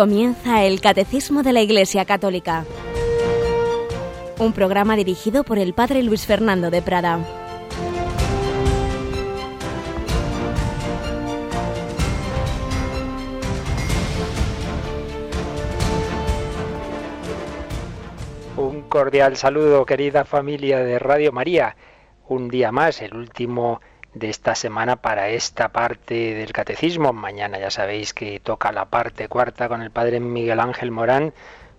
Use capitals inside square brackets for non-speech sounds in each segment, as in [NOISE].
Comienza el Catecismo de la Iglesia Católica, un programa dirigido por el Padre Luis Fernando de Prada. Un cordial saludo, querida familia de Radio María. Un día más, el último de esta semana para esta parte del catecismo. Mañana ya sabéis que toca la parte cuarta con el padre Miguel Ángel Morán,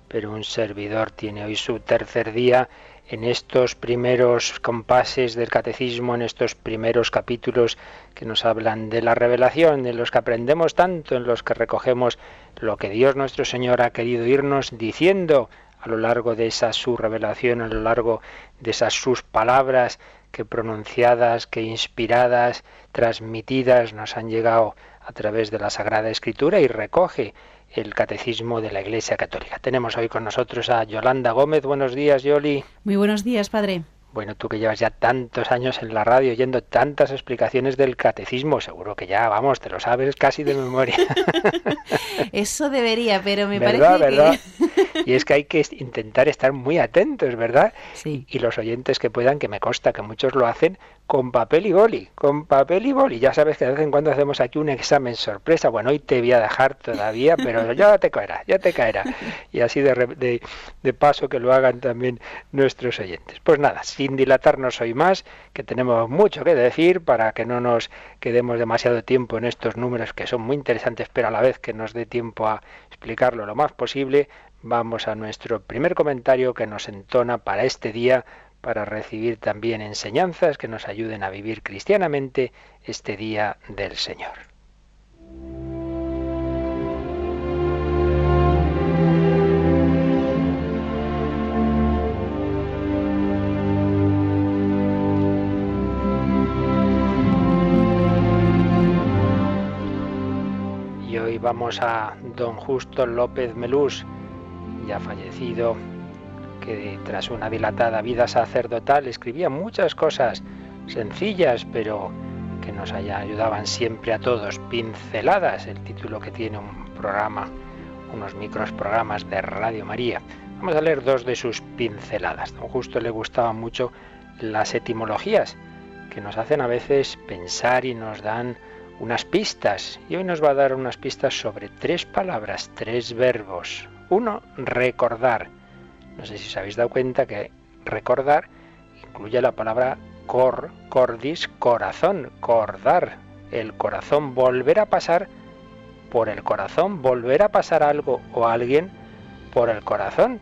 pero un servidor tiene hoy su tercer día en estos primeros compases del catecismo, en estos primeros capítulos que nos hablan de la revelación, de los que aprendemos tanto, en los que recogemos lo que Dios nuestro Señor ha querido irnos diciendo a lo largo de esa su revelación, a lo largo de esas sus palabras que pronunciadas, que inspiradas, transmitidas nos han llegado a través de la Sagrada Escritura y recoge el Catecismo de la Iglesia Católica. Tenemos hoy con nosotros a Yolanda Gómez. Buenos días, Yoli. Muy buenos días, padre. Bueno, tú que llevas ya tantos años en la radio oyendo tantas explicaciones del catecismo, seguro que ya, vamos, te lo sabes casi de memoria. [LAUGHS] Eso debería, pero me parece ¿verdad? [LAUGHS] Y es que hay que intentar estar muy atentos, ¿verdad? Sí. Y los oyentes que puedan, que me consta que muchos lo hacen, con papel y boli, con papel y boli. Ya sabes que de vez en cuando hacemos aquí un examen sorpresa. Bueno, hoy te voy a dejar todavía, pero [LAUGHS] ya te caerá, ya te caerá. Y así de, de, de paso que lo hagan también nuestros oyentes. Pues nada, sin dilatarnos hoy más, que tenemos mucho que decir para que no nos quedemos demasiado tiempo en estos números que son muy interesantes, pero a la vez que nos dé tiempo a explicarlo lo más posible, vamos a nuestro primer comentario que nos entona para este día para recibir también enseñanzas que nos ayuden a vivir cristianamente este día del Señor. Y hoy vamos a don Justo López Melús, ya fallecido, que tras una dilatada vida sacerdotal escribía muchas cosas sencillas, pero que nos ayudaban siempre a todos. Pinceladas, el título que tiene un programa, unos micros programas de Radio María. Vamos a leer dos de sus pinceladas. Don Justo le gustaban mucho las etimologías, que nos hacen a veces pensar y nos dan unas pistas. Y hoy nos va a dar unas pistas sobre tres palabras, tres verbos. Uno, recordar no sé si os habéis dado cuenta que recordar incluye la palabra cor, cordis, corazón, cordar, el corazón, volver a pasar por el corazón, volver a pasar algo o alguien por el corazón.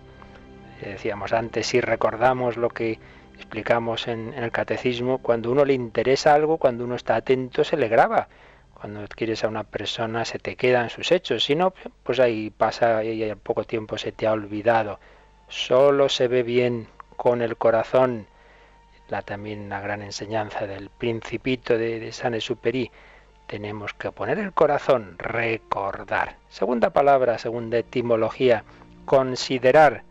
Decíamos antes, si recordamos lo que explicamos en, el catecismo, cuando uno le interesa algo, cuando uno está atento, se le graba. Cuando quieres a una persona, se te quedan sus hechos. Si no, pues ahí pasa y al poco tiempo se te ha olvidado solo se ve bien con el corazón. La también una gran enseñanza del principito de, de San Exupéry. Tenemos que poner el corazón, recordar. Segunda palabra, segunda etimología, considerar.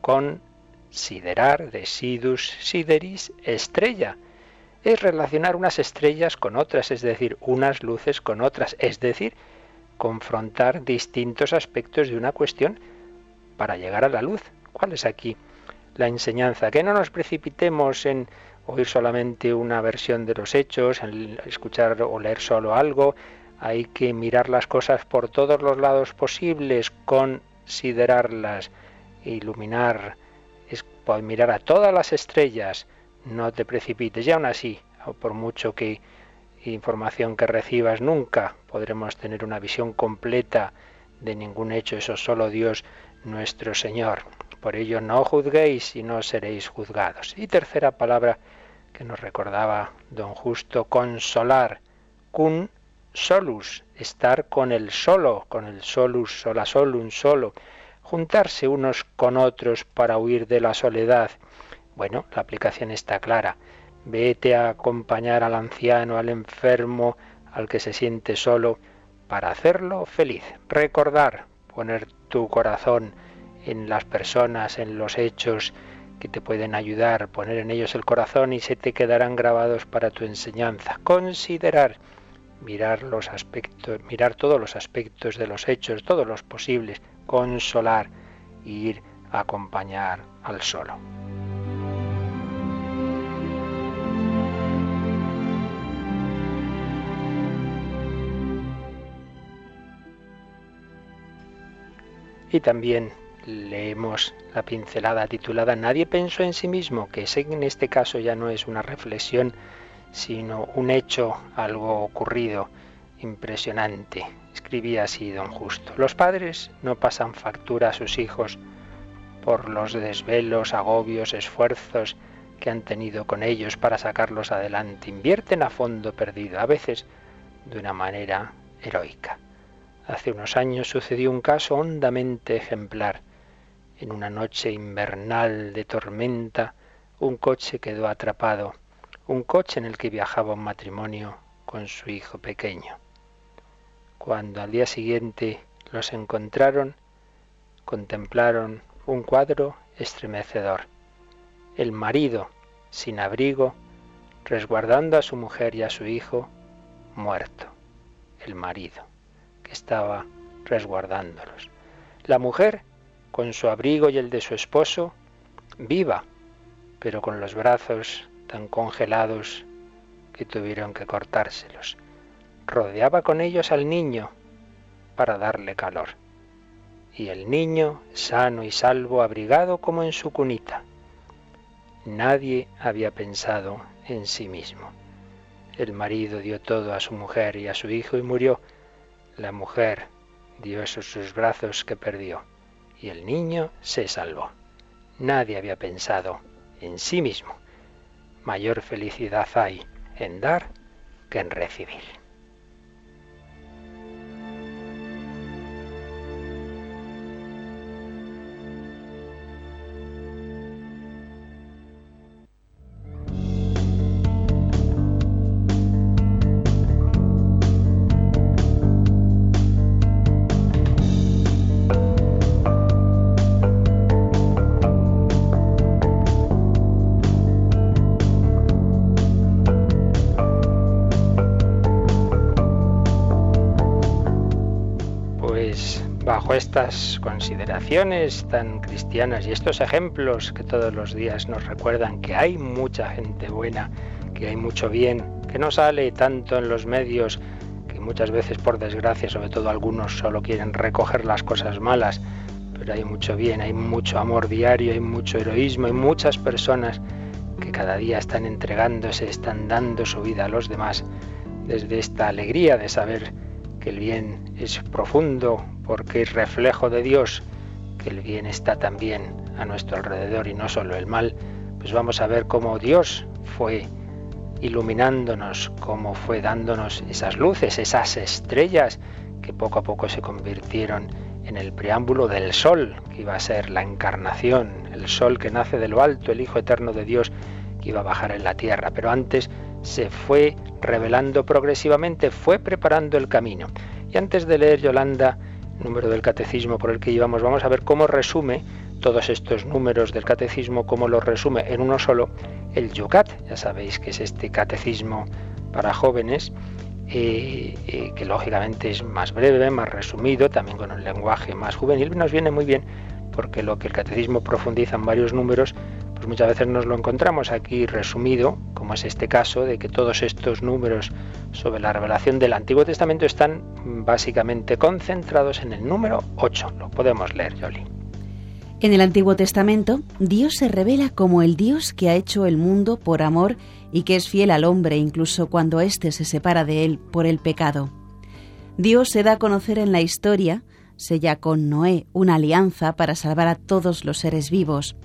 Considerar, de sidus sideris, estrella. Es relacionar unas estrellas con otras, es decir, unas luces con otras, es decir, confrontar distintos aspectos de una cuestión para llegar a la luz. ¿Cuál es aquí la enseñanza? Que no nos precipitemos en oír solamente una versión de los hechos, en escuchar o leer solo algo. Hay que mirar las cosas por todos los lados posibles, considerarlas, iluminar, es mirar a todas las estrellas. No te precipites. Y aún así, por mucho que información que recibas, nunca podremos tener una visión completa de ningún hecho. Eso solo Dios nuestro Señor. Por ello no juzguéis y no seréis juzgados. Y tercera palabra que nos recordaba don Justo, consolar, cun solus, estar con el solo, con el solus, sola solum, solo, juntarse unos con otros para huir de la soledad. Bueno, la aplicación está clara. Vete a acompañar al anciano, al enfermo, al que se siente solo, para hacerlo feliz. Recordar, poner tu corazón en las personas, en los hechos que te pueden ayudar, poner en ellos el corazón y se te quedarán grabados para tu enseñanza. Considerar, mirar los aspectos, mirar todos los aspectos de los hechos, todos los posibles, consolar ir a acompañar al solo. Y también leemos la pincelada titulada Nadie pensó en sí mismo, que en este caso ya no es una reflexión, sino un hecho, algo ocurrido, impresionante. Escribía así don Justo. Los padres no pasan factura a sus hijos por los desvelos, agobios, esfuerzos que han tenido con ellos para sacarlos adelante. Invierten a fondo perdido, a veces de una manera heroica. Hace unos años sucedió un caso hondamente ejemplar. En una noche invernal de tormenta, un coche quedó atrapado, un coche en el que viajaba un matrimonio con su hijo pequeño. Cuando al día siguiente los encontraron, contemplaron un cuadro estremecedor. El marido, sin abrigo, resguardando a su mujer y a su hijo, muerto. El marido estaba resguardándolos. La mujer, con su abrigo y el de su esposo, viva, pero con los brazos tan congelados que tuvieron que cortárselos. Rodeaba con ellos al niño para darle calor. Y el niño, sano y salvo, abrigado como en su cunita. Nadie había pensado en sí mismo. El marido dio todo a su mujer y a su hijo y murió la mujer dio esos sus brazos que perdió y el niño se salvó. Nadie había pensado en sí mismo. Mayor felicidad hay en dar que en recibir. Estas consideraciones tan cristianas y estos ejemplos que todos los días nos recuerdan que hay mucha gente buena, que hay mucho bien, que no sale tanto en los medios, que muchas veces por desgracia, sobre todo algunos, solo quieren recoger las cosas malas, pero hay mucho bien, hay mucho amor diario, hay mucho heroísmo, hay muchas personas que cada día están entregándose, están dando su vida a los demás, desde esta alegría de saber el bien es profundo, porque es reflejo de Dios, que el bien está también a nuestro alrededor y no solo el mal, pues vamos a ver cómo Dios fue iluminándonos, cómo fue dándonos esas luces, esas estrellas que poco a poco se convirtieron en el preámbulo del sol, que iba a ser la encarnación, el sol que nace de lo alto, el Hijo Eterno de Dios, que iba a bajar en la tierra. Pero antes se fue revelando progresivamente, fue preparando el camino. Y antes de leer Yolanda número del catecismo por el que llevamos, vamos a ver cómo resume todos estos números del catecismo, cómo los resume en uno solo el Yucat. Ya sabéis que es este catecismo para jóvenes, eh, eh, que lógicamente es más breve, más resumido, también con un lenguaje más juvenil. Nos viene muy bien porque lo que el catecismo profundiza en varios números, pues muchas veces nos lo encontramos aquí resumido, como es este caso, de que todos estos números sobre la revelación del Antiguo Testamento están básicamente concentrados en el número 8. Lo podemos leer, Yoli. En el Antiguo Testamento, Dios se revela como el Dios que ha hecho el mundo por amor y que es fiel al hombre incluso cuando éste se separa de él por el pecado. Dios se da a conocer en la historia sella con Noé una alianza para salvar a todos los seres vivos.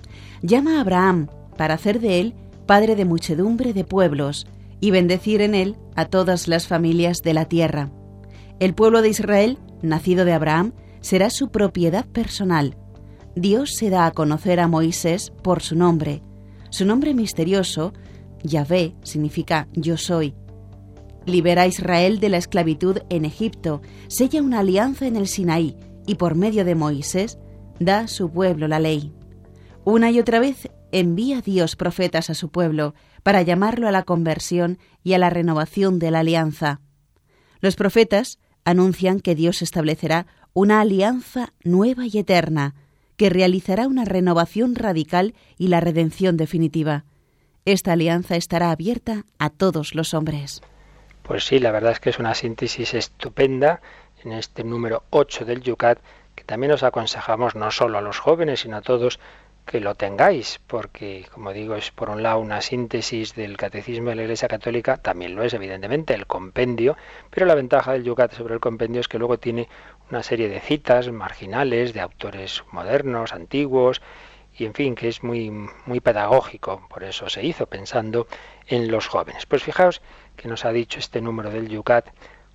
Llama a Abraham para hacer de él padre de muchedumbre de pueblos y bendecir en él a todas las familias de la tierra. El pueblo de Israel, nacido de Abraham, será su propiedad personal. Dios se da a conocer a Moisés por su nombre. Su nombre misterioso, Yahvé, significa yo soy, libera a Israel de la esclavitud en Egipto, sella una alianza en el Sinaí y por medio de Moisés da a su pueblo la ley. Una y otra vez envía Dios profetas a su pueblo para llamarlo a la conversión y a la renovación de la alianza. Los profetas anuncian que Dios establecerá una alianza nueva y eterna, que realizará una renovación radical y la redención definitiva. Esta alianza estará abierta a todos los hombres. Pues sí, la verdad es que es una síntesis estupenda en este número 8 del Yucat, que también os aconsejamos no solo a los jóvenes, sino a todos que lo tengáis, porque, como digo, es por un lado una síntesis del catecismo de la Iglesia Católica, también lo es evidentemente el compendio, pero la ventaja del Yucat sobre el compendio es que luego tiene una serie de citas marginales de autores modernos, antiguos, y en fin, que es muy, muy pedagógico, por eso se hizo pensando en los jóvenes. Pues fijaos que nos ha dicho este número del Yucat,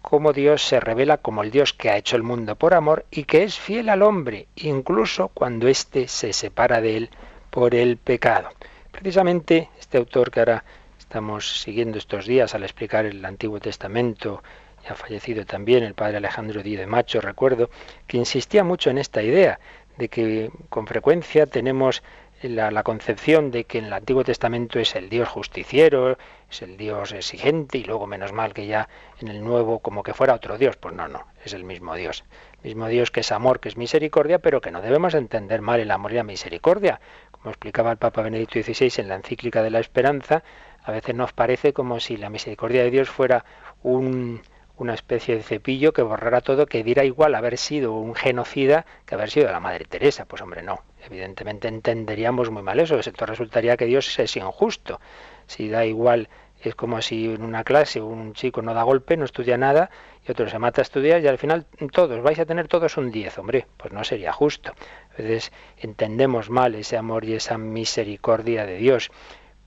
cómo Dios se revela como el Dios que ha hecho el mundo por amor y que es fiel al hombre, incluso cuando éste se separa de él por el pecado. Precisamente este autor que ahora estamos siguiendo estos días al explicar el Antiguo Testamento, ya fallecido también el padre Alejandro Díaz de Macho, recuerdo, que insistía mucho en esta idea de que con frecuencia tenemos la, concepción de que en el Antiguo Testamento es el Dios justiciero, es el Dios exigente y luego menos mal que ya en el Nuevo como que fuera otro Dios. Pues no, no, es el mismo Dios. El mismo Dios que es amor, que es misericordia, pero que no debemos entender mal el amor y la misericordia. Como explicaba el Papa Benedicto XVI en la encíclica de la esperanza, a veces nos parece como si la misericordia de Dios fuera un, una especie de cepillo que borrara todo, que diera igual haber sido un genocida que haber sido la Madre Teresa. Pues hombre, no. Evidentemente entenderíamos muy mal eso. Entonces resultaría que Dios es injusto. Si da igual, es como si en una clase un chico no da golpe, no estudia nada, y otro se mata a estudiar y al final todos, vais a tener todos un 10, hombre, pues no sería justo. Veces entendemos mal ese amor y esa misericordia de Dios.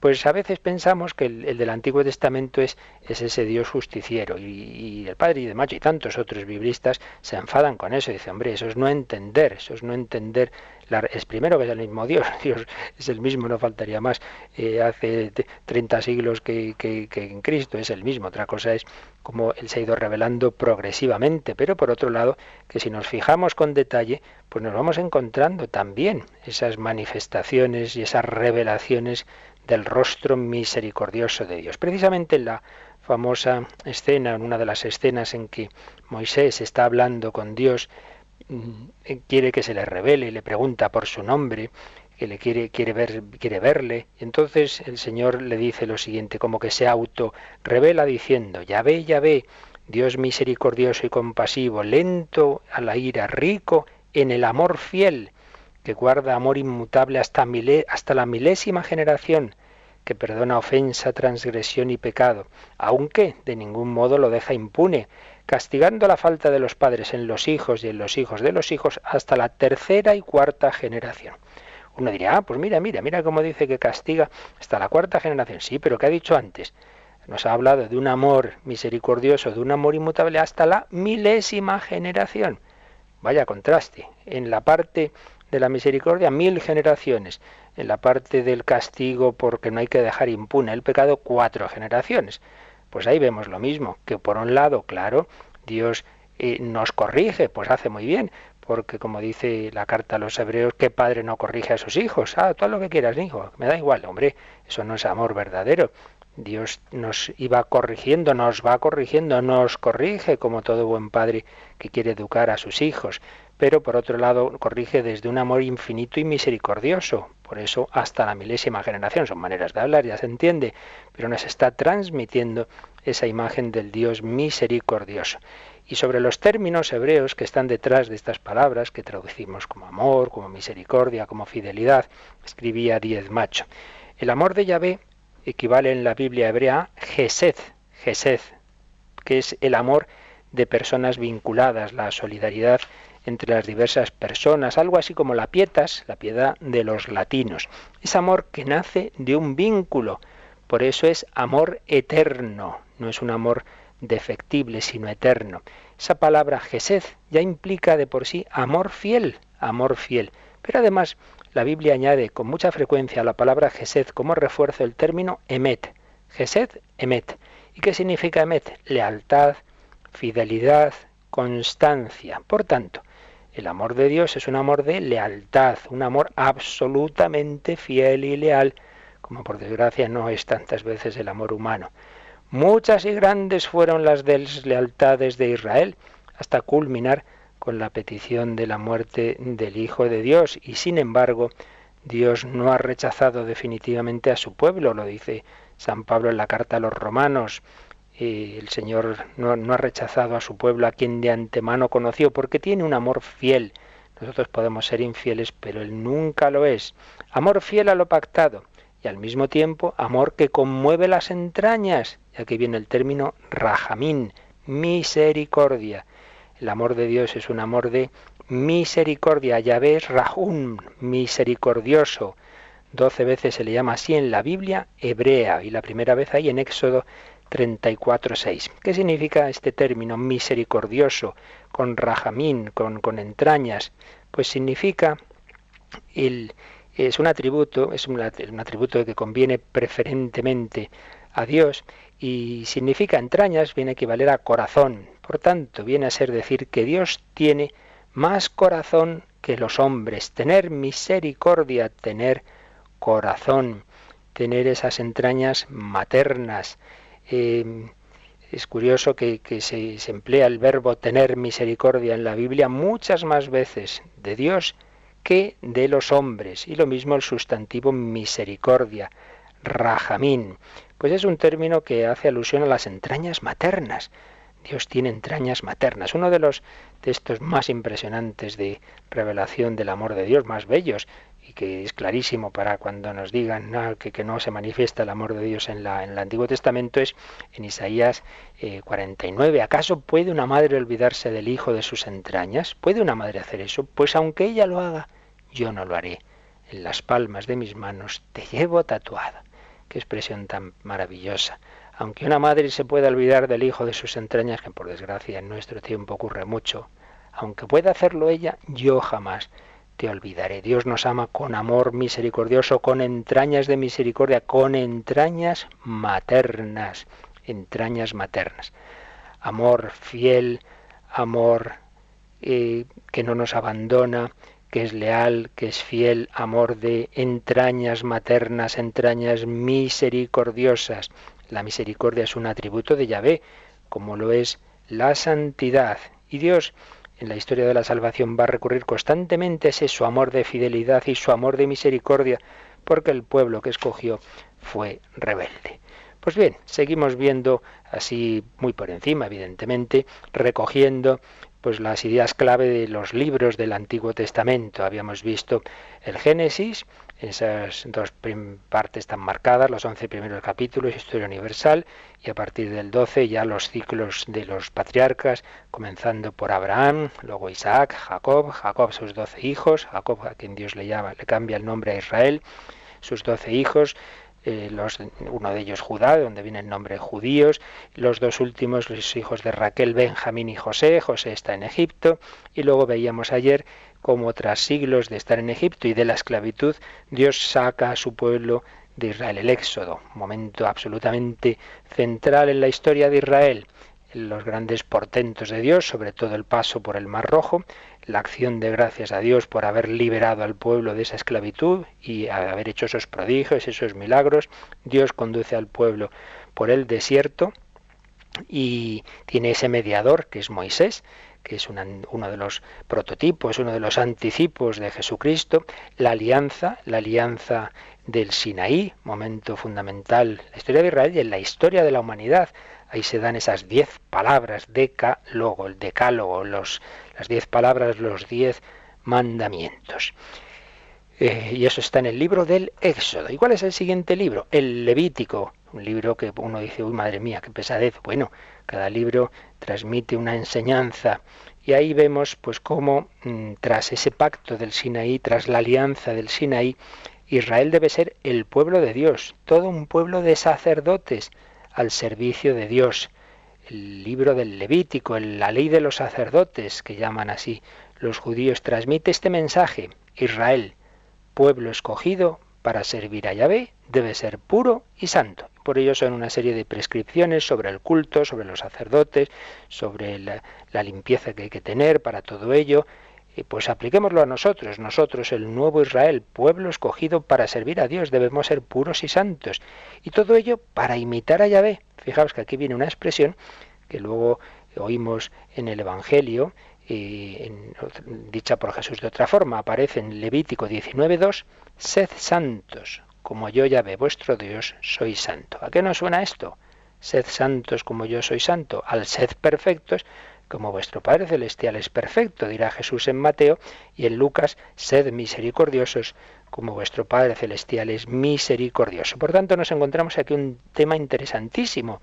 Pues a veces pensamos que el, del Antiguo Testamento es, es ese Dios justiciero y, el Padre y de Macho y tantos otros biblistas se enfadan con eso dicen, hombre, eso es no entender, eso es no entender es primero que es el mismo Dios, [LAUGHS] Dios es el mismo, no faltaría más, eh, hace 30 siglos que, que, en Cristo es el mismo, otra cosa es cómo Él se ha ido revelando progresivamente, pero por otro lado, que si nos fijamos con detalle, pues nos vamos encontrando también esas manifestaciones y esas revelaciones del rostro misericordioso de Dios. Precisamente en la famosa escena, en una de las escenas en que Moisés está hablando con Dios, mm, quiere que se le revele, le pregunta por su nombre, que le quiere, quiere, ver, quiere verle. Entonces el Señor le dice lo siguiente, como que se auto revela diciendo, ya ve, ya ve, Dios misericordioso y compasivo, lento a la ira, rico en el amor fiel, que guarda amor inmutable hasta, la milésima generación, que perdona ofensa, transgresión y pecado, aunque de ningún modo lo deja impune, castigando la falta de los padres en los hijos y en los hijos de los hijos hasta la tercera y cuarta generación. Uno diría, ah, pues mira, mira, mira cómo dice que castiga hasta la cuarta generación. Sí, pero ¿qué ha dicho antes? Nos ha hablado de un amor misericordioso, de un amor inmutable hasta la milésima generación. Vaya contraste. En la parte de la misericordia mil generaciones, en la parte del castigo porque no hay que dejar impune el pecado cuatro generaciones. Pues ahí vemos lo mismo, que por un lado, claro, Dios eh, nos corrige, pues hace muy bien, porque como dice la carta a los hebreos, ¿qué padre no corrige a sus hijos? Ah, todo lo que quieras, hijo, me da igual, hombre, eso no es amor verdadero. Dios nos iba corrigiendo, nos va corrigiendo, nos corrige como todo buen padre que quiere educar a sus hijos pero por otro lado corrige desde un amor infinito y misericordioso. Por eso hasta la milésima generación son maneras de hablar, ya se entiende, pero nos está transmitiendo esa imagen del Dios misericordioso. Y sobre los términos hebreos que están detrás de estas palabras, que traducimos como amor, como misericordia, como fidelidad, escribía Diez Macho. El amor de Yahvé equivale en la Biblia hebrea a Gesed, que es el amor de personas vinculadas, la solidaridad entre las diversas personas, algo así como la pietas, la piedad de los latinos. Es amor que nace de un vínculo, por eso es amor eterno, no es un amor defectible, sino eterno. Esa palabra Gesed ya implica de por sí amor fiel, amor fiel. Pero además la Biblia añade con mucha frecuencia a la palabra Gesed como refuerzo el término emet. Gesed, emet. ¿Y qué significa emet? Lealtad, fidelidad, constancia. Por tanto, el amor de Dios es un amor de lealtad, un amor absolutamente fiel y leal, como por desgracia no es tantas veces el amor humano. Muchas y grandes fueron las deslealtades de Israel, hasta culminar con la petición de la muerte del Hijo de Dios. Y sin embargo, Dios no ha rechazado definitivamente a su pueblo, lo dice San Pablo en la carta a los romanos. El Señor no, ha rechazado a su pueblo a quien de antemano conoció, porque tiene un amor fiel. Nosotros podemos ser infieles, pero Él nunca lo es. Amor fiel a lo pactado y al mismo tiempo amor que conmueve las entrañas. Y aquí viene el término rajamín, misericordia. El amor de Dios es un amor de misericordia. Yahvé es Rahum, misericordioso. Doce veces se le llama así en la Biblia hebrea y la primera vez ahí en Éxodo 34.6. ¿Qué significa este término misericordioso, con rajamín, con, entrañas? Pues significa es un atributo, es un, un atributo que conviene preferentemente a Dios y significa entrañas, viene a equivaler a corazón. Por tanto, viene a ser decir que Dios tiene más corazón que los hombres, tener misericordia, tener corazón, tener esas entrañas maternas. Em, es curioso que, se, se, emplea el verbo tener misericordia en la Biblia muchas más veces de Dios que de los hombres. Y lo mismo el sustantivo misericordia, rajamín. Pues es un término que hace alusión a las entrañas maternas. Dios tiene entrañas maternas. Uno de los textos más impresionantes de revelación del amor de Dios, más bellos, y que es clarísimo para cuando nos digan que, que, no se manifiesta el amor de Dios en, la, en el Antiguo Testamento, es en Isaías 49. Eh, ¿Acaso puede una madre olvidarse del hijo de sus entrañas? ¿Puede una madre hacer eso? Pues aunque ella lo haga, yo no lo haré. En las palmas de mis manos te llevo tatuada. Qué expresión tan maravillosa. Aunque una madre se pueda olvidar del hijo de sus entrañas, que por desgracia en nuestro tiempo ocurre mucho, aunque pueda hacerlo ella, yo jamás te olvidaré. Dios nos ama con amor misericordioso, con entrañas de misericordia, con entrañas maternas, entrañas maternas. Amor fiel, amor eh, que no nos abandona, que es leal, que es fiel, amor de entrañas maternas, entrañas misericordiosas. La misericordia es un atributo de Yahvé, como lo es la santidad. Y Dios en la historia de la salvación va a recurrir constantemente ese su amor de fidelidad y su amor de misericordia, porque el pueblo que escogió fue rebelde. Pues bien, seguimos viendo así muy por encima, evidentemente, recogiendo pues las ideas clave de los libros del Antiguo Testamento. Habíamos visto el Génesis, esas dos partes tan marcadas, los once primeros capítulos, historia universal, y a partir del 12 ya los ciclos de los patriarcas, comenzando por Abraham, luego Isaac, Jacob, Jacob sus doce hijos, Jacob a quien Dios le llama, le cambia el nombre a Israel, sus doce hijos, eh, los, uno de ellos Judá, de donde viene el nombre judíos, los dos últimos, los hijos de Raquel, Benjamín y José, José está en Egipto, y luego veíamos ayer cómo tras siglos de estar en Egipto y de la esclavitud, Dios saca a su pueblo de Israel, el Éxodo, momento absolutamente central en la historia de Israel los grandes portentos de Dios, sobre todo el paso por el Mar Rojo, la acción de gracias a Dios por haber liberado al pueblo de esa esclavitud y haber hecho esos prodigios, esos milagros. Dios conduce al pueblo por el desierto y tiene ese mediador que es Moisés, que es uno de los prototipos, uno de los anticipos de Jesucristo, la alianza, la alianza del Sinaí, momento fundamental en la historia de Israel y en la historia de la humanidad. Ahí se dan esas diez palabras, decálogo, el decálogo, los, las diez palabras, los diez mandamientos. Eh, y eso está en el libro del Éxodo. ¿Y cuál es el siguiente libro? El Levítico, un libro que uno dice, uy, madre mía, qué pesadez. Bueno, cada libro transmite una enseñanza. Y ahí vemos pues cómo mm, tras ese pacto del Sinaí, tras la alianza del Sinaí, Israel debe ser el pueblo de Dios, todo un pueblo de sacerdotes al servicio de Dios. El libro del Levítico, la ley de los sacerdotes, que llaman así los judíos, transmite este mensaje. Israel, pueblo escogido para servir a Yahvé, debe ser puro y santo. Por ello son una serie de prescripciones sobre el culto, sobre los sacerdotes, sobre la, limpieza que hay que tener para todo ello. Y pues apliquémoslo a nosotros, nosotros el nuevo Israel, pueblo escogido para servir a Dios, debemos ser puros y santos. Y todo ello para imitar a Yahvé. Fijaos que aquí viene una expresión que luego oímos en el Evangelio, y dicha por Jesús de otra forma, aparece en Levítico 19.2, sed santos, como yo Yahvé vuestro Dios soy santo. ¿A qué nos suena esto? Sed santos como yo soy santo, al sed perfectos como vuestro Padre Celestial es perfecto, dirá Jesús en Mateo, y en Lucas, sed misericordiosos, como vuestro Padre Celestial es misericordioso. Por tanto, nos encontramos aquí un tema interesantísimo,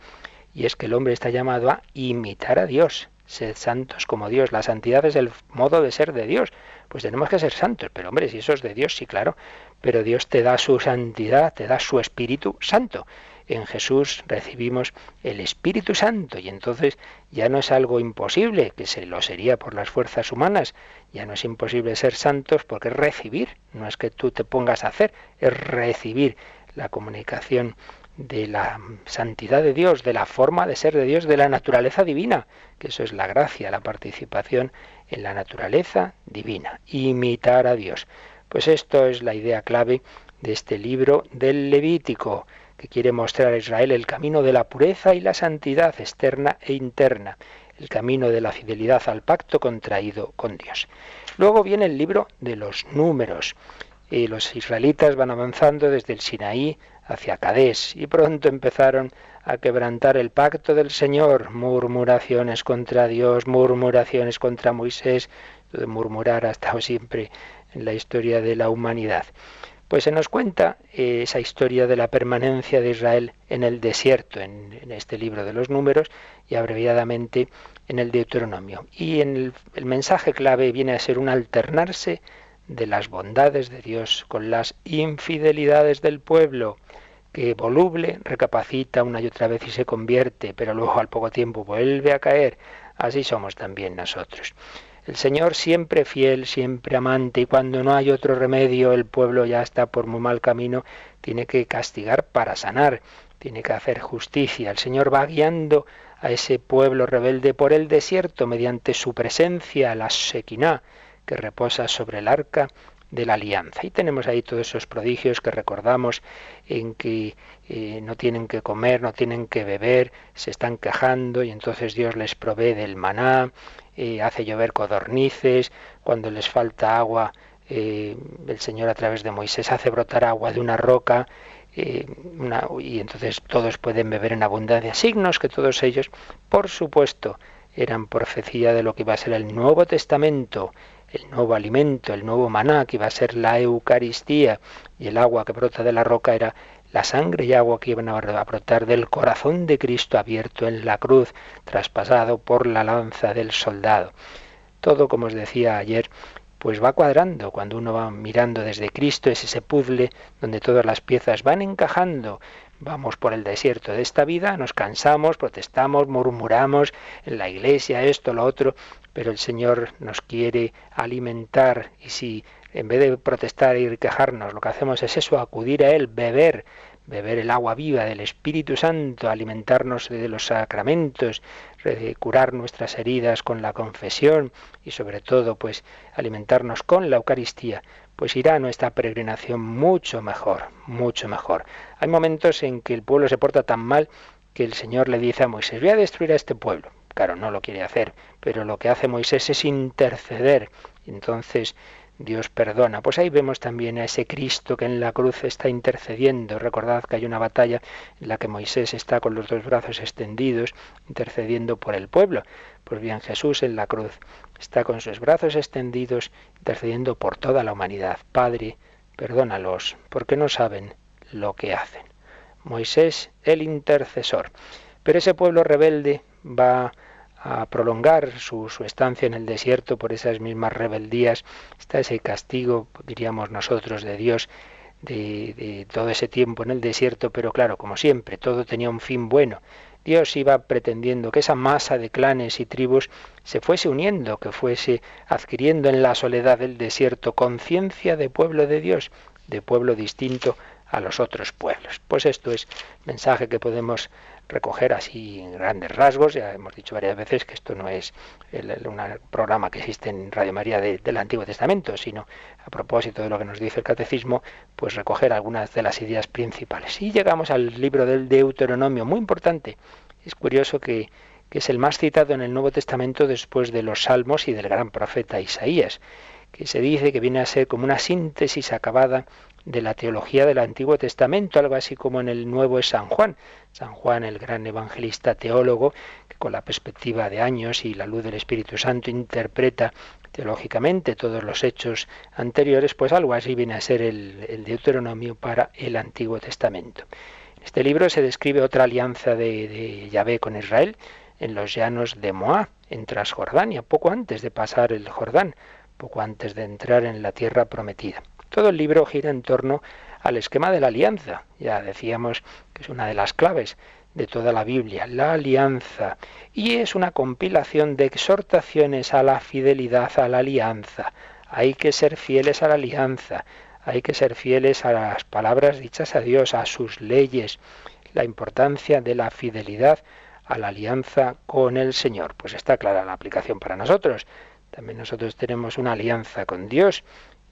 y es que el hombre está llamado a imitar a Dios. Sed santos como Dios. La santidad es el modo de ser de Dios. Pues tenemos que ser santos. Pero hombre, si eso es de Dios, sí, claro. Pero Dios te da su santidad, te da su Espíritu Santo en Jesús recibimos el Espíritu Santo y entonces ya no es algo imposible, que se lo sería por las fuerzas humanas, ya no es imposible ser santos porque es recibir, no es que tú te pongas a hacer, es recibir la comunicación de la santidad de Dios, de la forma de ser de Dios, de la naturaleza divina, que eso es la gracia, la participación en la naturaleza divina, imitar a Dios. Pues esto es la idea clave de este libro del Levítico que quiere mostrar a Israel el camino de la pureza y la santidad externa e interna, el camino de la fidelidad al pacto contraído con Dios. Luego viene el libro de los números. Los israelitas van avanzando desde el Sinaí hacia Cadés y pronto empezaron a quebrantar el pacto del Señor, murmuraciones contra Dios, murmuraciones contra Moisés, de murmurar ha estado [LAUGHS] siempre en la historia de la humanidad. Pues se nos cuenta eh, esa historia de la permanencia de Israel en el desierto, en, este libro de los números y abreviadamente en el Deuteronomio. Y en el, el mensaje clave viene a ser un alternarse de las bondades de Dios con las infidelidades del pueblo, que voluble recapacita una y otra vez y se convierte, pero luego al poco tiempo vuelve a caer. Así somos también nosotros. El Señor siempre fiel, siempre amante, y cuando no hay otro remedio, el pueblo ya está por muy mal camino, tiene que castigar para sanar, tiene que hacer justicia. El Señor va guiando a ese pueblo rebelde por el desierto mediante su presencia, la Sequiná, que reposa sobre el arca de la alianza. Y tenemos ahí todos esos prodigios que recordamos en que eh, no tienen que comer, no tienen que beber, se están quejando y entonces Dios les provee del maná, eh, hace llover codornices, cuando les falta agua, eh, el Señor a través de Moisés hace brotar agua de una roca, y entonces todos pueden beber en abundancia. Signos que todos ellos, por supuesto, eran profecía de lo que iba a ser el Nuevo Testamento, el nuevo alimento, el nuevo maná, que iba a ser la Eucaristía, y el agua que brota de la roca era la sangre y agua que iban a brotar del corazón de Cristo abierto en la cruz, traspasado por la lanza del soldado. Todo, como os decía ayer, pues va cuadrando. Cuando uno va mirando desde Cristo es ese puzzle donde todas las piezas van encajando. Vamos por el desierto de esta vida, nos cansamos, protestamos, murmuramos en la iglesia, esto, lo otro, pero el Señor nos quiere alimentar y si en vez de protestar y quejarnos, lo que hacemos es eso, acudir a Él, beber, beber el agua viva del Espíritu Santo, alimentarnos de los sacramentos, curar nuestras heridas con la confesión y sobre todo pues alimentarnos con la Eucaristía, pues irá nuestra peregrinación mucho mejor, mucho mejor. Hay momentos en que el pueblo se porta tan mal que el Señor le dice a Moisés, voy a destruir a este pueblo. Claro, no lo quiere hacer, pero lo que hace Moisés es interceder. Entonces Dios perdona. Pues ahí vemos también a ese Cristo que en la cruz está intercediendo. Recordad que hay una batalla en la que Moisés está con los dos brazos extendidos, intercediendo por el pueblo. Pues bien, Jesús en la cruz está con sus brazos extendidos, intercediendo por toda la humanidad. Padre, perdónalos, porque no saben lo que hacen. Moisés, el intercesor. Pero ese pueblo rebelde va a prolongar su, estancia en el desierto por esas mismas rebeldías, está ese castigo, diríamos nosotros, de Dios de, de, todo ese tiempo en el desierto, pero claro, como siempre, todo tenía un fin bueno. Dios iba pretendiendo que esa masa de clanes y tribus se fuese uniendo, que fuese adquiriendo en la soledad del desierto conciencia de pueblo de Dios, de pueblo distinto a los otros pueblos. Pues esto es mensaje que podemos recoger así grandes rasgos. Ya hemos dicho varias veces que esto no es un programa que existe en Radio María del Antiguo Testamento, sino a propósito de lo que nos dice el Catecismo, pues recoger algunas de las ideas principales. Y llegamos al libro del Deuteronomio, muy importante. Es curioso que, que es el más citado en el Nuevo Testamento después de los Salmos y del gran profeta Isaías, que se dice que viene a ser como una síntesis acabada de la teología del Antiguo Testamento, algo así como en el Nuevo es San Juan. San Juan, el gran evangelista teólogo, que con la perspectiva de años y la luz del Espíritu Santo interpreta teológicamente todos los hechos anteriores, pues algo así viene a ser el, Deuteronomio para el Antiguo Testamento. En este libro se describe otra alianza de, de Yahvé con Israel en los llanos de Moab, en Transjordania, poco antes de pasar el Jordán, poco antes de entrar en la tierra prometida. Todo el libro gira en torno al esquema de la alianza. Ya decíamos que es una de las claves de toda la Biblia, la alianza. Y es una compilación de exhortaciones a la fidelidad a la alianza. Hay que ser fieles a la alianza. Hay que ser fieles a las palabras dichas a Dios, a sus leyes. La importancia de la fidelidad a la alianza con el Señor. Pues está clara la aplicación para nosotros. También nosotros tenemos una alianza con Dios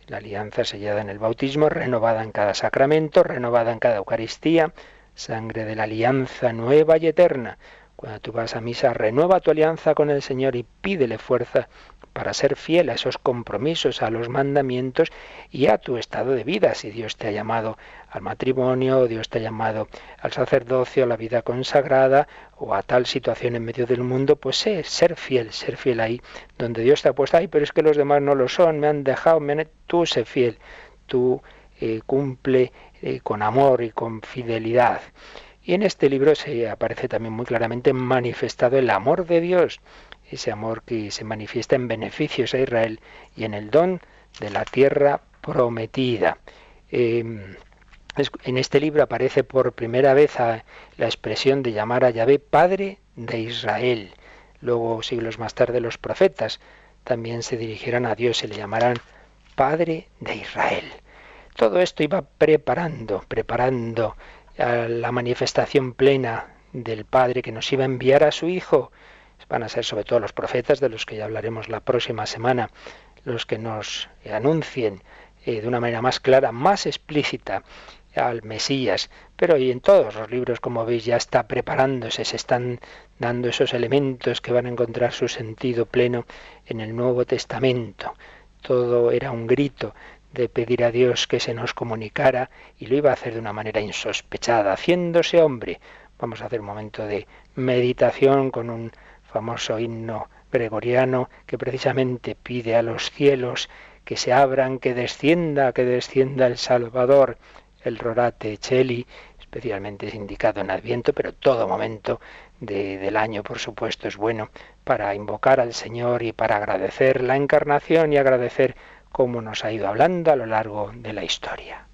la alianza sellada en el bautismo, renovada en cada sacramento, renovada en cada Eucaristía, sangre de la alianza nueva y eterna. Cuando tú vas a misa, renueva tu alianza con el Señor y pídele fuerza para ser fiel a esos compromisos, a los mandamientos y a tu estado de vida. Si Dios te ha llamado al matrimonio, Dios te ha llamado al sacerdocio, a la vida consagrada o a tal situación en medio del mundo, pues sé, ser fiel, ser fiel ahí donde Dios te ha puesto. Ay, pero es que los demás no lo son, me han dejado, me tú sé fiel, tú eh, cumple eh, con amor y con fidelidad. Y en este libro se aparece también muy claramente manifestado el amor de Dios ese amor que se manifiesta en beneficios a Israel y en el don de la tierra prometida. Em, en este libro aparece por primera vez la expresión de llamar a Yahvé Padre de Israel. Luego, siglos más tarde, los profetas también se dirigirán a Dios y le llamarán Padre de Israel. Todo esto iba preparando, preparando la manifestación plena del Padre que nos iba a enviar a su Hijo van a ser sobre todo los profetas, de los que ya hablaremos la próxima semana, los que nos anuncien eh, de una manera más clara, más explícita al Mesías. Pero y en todos los libros, como veis, ya está preparándose, se están dando esos elementos que van a encontrar su sentido pleno en el Nuevo Testamento. Todo era un grito de pedir a Dios que se nos comunicara y lo iba a hacer de una manera insospechada, haciéndose hombre. Vamos a hacer un momento de meditación con un famoso himno gregoriano que precisamente pide a los cielos que se abran, que descienda, que descienda el Salvador, el Rorate Cheli, especialmente es indicado en Adviento, pero todo momento del año, por supuesto, es bueno para invocar al Señor y para agradecer la encarnación y agradecer cómo nos ha ido hablando a lo largo de la historia.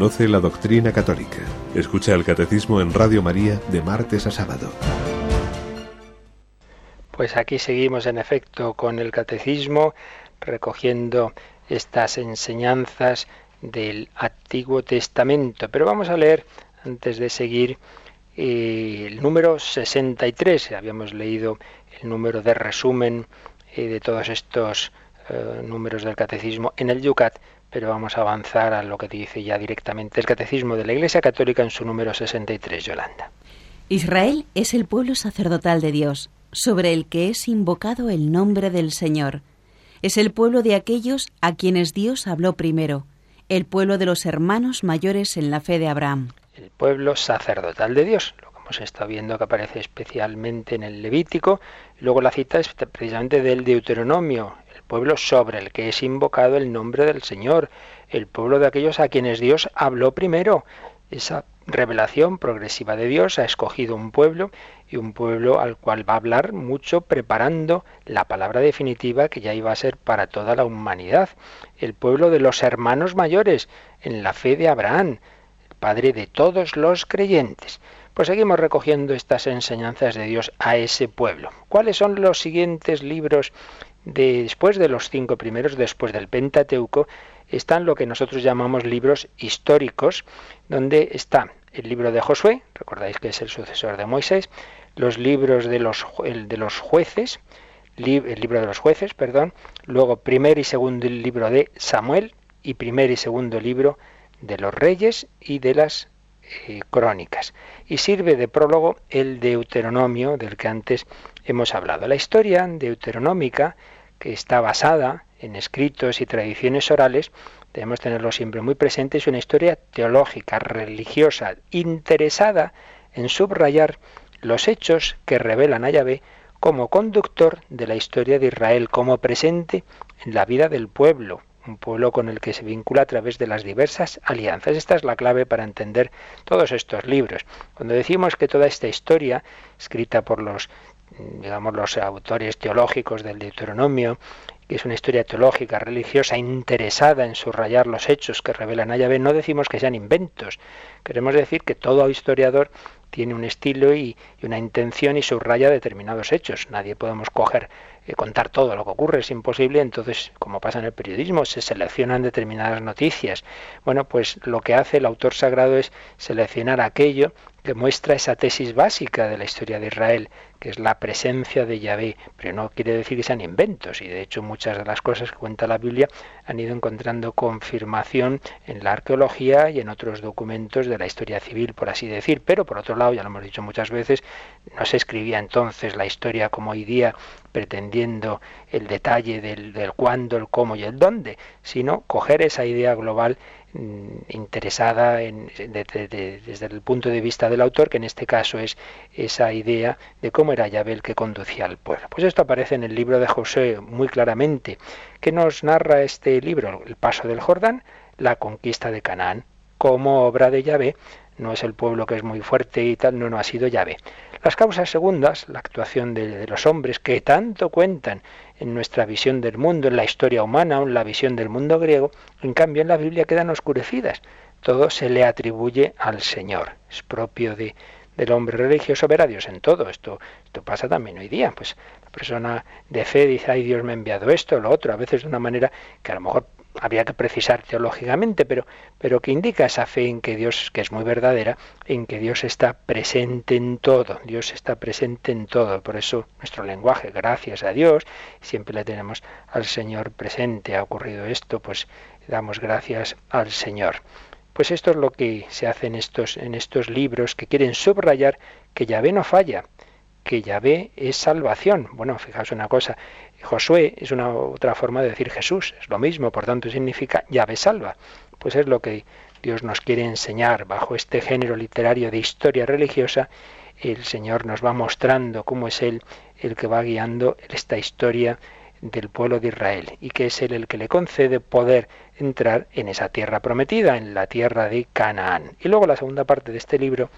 Conoce la doctrina católica. Escucha el catecismo en Radio María de martes a sábado. Pues aquí seguimos en efecto con el catecismo recogiendo estas enseñanzas del Antiguo Testamento. Pero vamos a leer, antes de seguir, eh, el número 63. Habíamos leído el número de resumen eh, de todos estos eh, números del catecismo en el Yucat, pero vamos a avanzar a lo que dice ya directamente el catecismo de la Iglesia Católica en su número 63, Yolanda. Israel es el pueblo sacerdotal de Dios, sobre el que es invocado el nombre del Señor. Es el pueblo de aquellos a quienes Dios habló primero, el pueblo de los hermanos mayores en la fe de Abraham. El pueblo sacerdotal de Dios, lo que hemos estado viendo que aparece especialmente en el Levítico, luego la cita es precisamente del Deuteronomio, pueblo sobre el que es invocado el nombre del Señor, el pueblo de aquellos a quienes Dios habló primero. Esa revelación progresiva de Dios ha escogido un pueblo y un pueblo al cual va a hablar mucho preparando la palabra definitiva que ya iba a ser para toda la humanidad. El pueblo de los hermanos mayores en la fe de Abraham, el padre de todos los creyentes. Pues seguimos recogiendo estas enseñanzas de Dios a ese pueblo. ¿Cuáles son los siguientes libros después de los cinco primeros, después del Pentateuco, están lo que nosotros llamamos libros históricos, donde está el libro de Josué, recordáis que es el sucesor de Moisés, los libros de los, de los jueces, el libro de los jueces, perdón, luego primer y segundo libro de Samuel y primer y segundo libro de los reyes y de las eh, crónicas. Y sirve de prólogo el Deuteronomio del que antes hemos hablado. La historia deuteronómica, que está basada en escritos y tradiciones orales, debemos tenerlo siempre muy presente, es una historia teológica, religiosa, interesada en subrayar los hechos que revelan a Yahvé como conductor de la historia de Israel, como presente en la vida del pueblo, un pueblo con el que se vincula a través de las diversas alianzas. Esta es la clave para entender todos estos libros. Cuando decimos que toda esta historia, escrita por los digamos, los autores teológicos del Deuteronomio, que es una historia teológica, religiosa, interesada en subrayar los hechos que revelan a Yahvé, no decimos que sean inventos. Queremos decir que todo historiador tiene un estilo y, una intención y subraya determinados hechos. Nadie podemos coger y contar todo lo que ocurre, es imposible. Entonces, como pasa en el periodismo, se seleccionan determinadas noticias. Bueno, pues lo que hace el autor sagrado es seleccionar aquello que muestra esa tesis básica de la historia de Israel, que es la presencia de Yahvé, pero no quiere decir que sean inventos, y de hecho muchas de las cosas que cuenta la Biblia han ido encontrando confirmación en la arqueología y en otros documentos de la historia civil, por así decir, pero por otro lado, ya lo hemos dicho muchas veces, no se escribía entonces la historia como hoy día pretendiendo el detalle del, cuándo, el cómo y el dónde, sino coger esa idea global mm, interesada desde el punto de vista del autor, que en este caso es esa idea de cómo era Yahvé el que conducía al pueblo. Pues esto aparece en el libro de José muy claramente. que nos narra este libro? El paso del Jordán, la conquista de Canaán, como obra de Yahvé no es el pueblo que es muy fuerte y tal, no, no ha sido llave. Las causas segundas, la actuación de, los hombres que tanto cuentan en nuestra visión del mundo, en la historia humana, en la visión del mundo griego, en cambio en la Biblia quedan oscurecidas. Todo se le atribuye al Señor. Es propio de, del hombre religioso ver a Dios en todo. Esto, esto pasa también hoy día. Pues la persona de fe dice, ay Dios me ha enviado esto, lo otro, a veces de una manera que a lo mejor había que precisar teológicamente, pero, pero que indica esa fe en que Dios, que es muy verdadera, en que Dios está presente en todo, Dios está presente en todo. Por eso nuestro lenguaje, gracias a Dios, siempre le tenemos al Señor presente. Ha ocurrido esto, pues damos gracias al Señor. Pues esto es lo que se hace en estos, en estos libros que quieren subrayar que Yahvé no falla, que Yahvé es salvación. Bueno, fijaos una cosa, Josué es una otra forma de decir Jesús, es lo mismo, por tanto significa llave salva. Pues es lo que Dios nos quiere enseñar bajo este género literario de historia religiosa. El Señor nos va mostrando cómo es Él el que va guiando esta historia del pueblo de Israel y que es Él el que le concede poder entrar en esa tierra prometida, en la tierra de Canaán. Y luego la segunda parte de este libro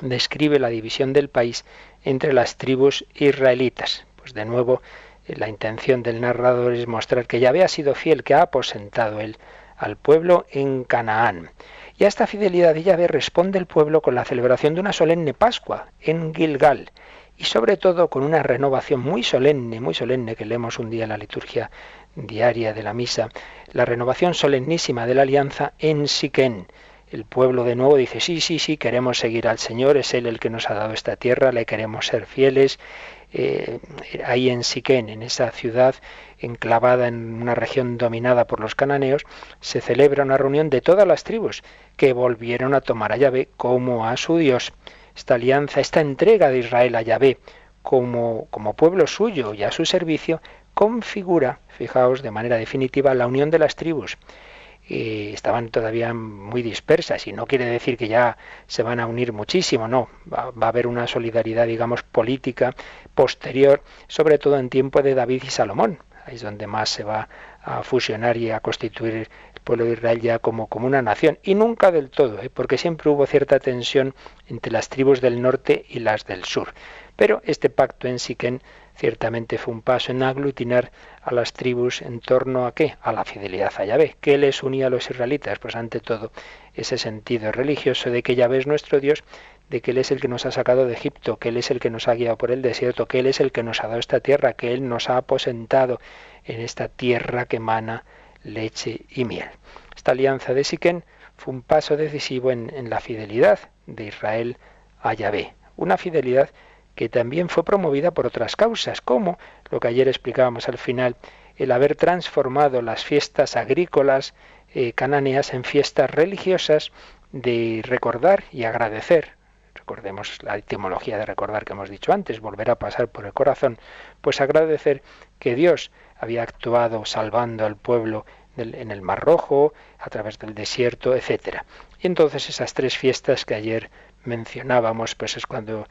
describe la división del país entre las tribus israelitas. Pues de nuevo la intención del narrador es mostrar que Yahvé ha sido fiel, que ha aposentado él al pueblo en Canaán. Y a esta fidelidad de Yahvé responde el pueblo con la celebración de una solemne Pascua en Gilgal y sobre todo con una renovación muy solemne, muy solemne que leemos un día en la liturgia diaria de la misa, la renovación solemnísima de la alianza en Siquén. El pueblo de nuevo dice, sí, sí, sí, queremos seguir al Señor, es Él el que nos ha dado esta tierra, le queremos ser fieles. Eh, ahí en Siquén, en esa ciudad enclavada en una región dominada por los cananeos, se celebra una reunión de todas las tribus que volvieron a tomar a Yahvé como a su Dios. Esta alianza, esta entrega de Israel a Yahvé como, como pueblo suyo y a su servicio, configura, fijaos, de manera definitiva la unión de las tribus. Estaban todavía muy dispersas y no quiere decir que ya se van a unir muchísimo, no, va, va, a haber una solidaridad, digamos, política posterior, sobre todo en tiempo de David y Salomón. Ahí es donde más se va a fusionar y a constituir el pueblo de Israel ya como, como una nación. Y nunca del todo, ¿eh? porque siempre hubo cierta tensión entre las tribus del norte y las del sur. Pero este pacto en Siquén ciertamente fue un paso en aglutinar a las tribus en torno a qué? A la fidelidad a Yahvé. ¿Qué les unía a los israelitas? Pues ante todo ese sentido religioso de que Yahvé es nuestro Dios, de que Él es el que nos ha sacado de Egipto, que Él es el que nos ha guiado por el desierto, que Él es el que nos ha dado esta tierra, que Él nos ha aposentado en esta tierra que emana leche y miel. Esta alianza de Siquén fue un paso decisivo en, en la fidelidad de Israel a Yahvé. Una fidelidad que también fue promovida por otras causas, como lo que ayer explicábamos al final, el haber transformado las fiestas agrícolas eh, cananeas en fiestas religiosas de recordar y agradecer. Recordemos la etimología de recordar que hemos dicho antes, volver a pasar por el corazón, pues agradecer que Dios había actuado salvando al pueblo en el Mar Rojo, a través del desierto, etc. Y entonces esas tres fiestas que ayer mencionábamos, pues es cuando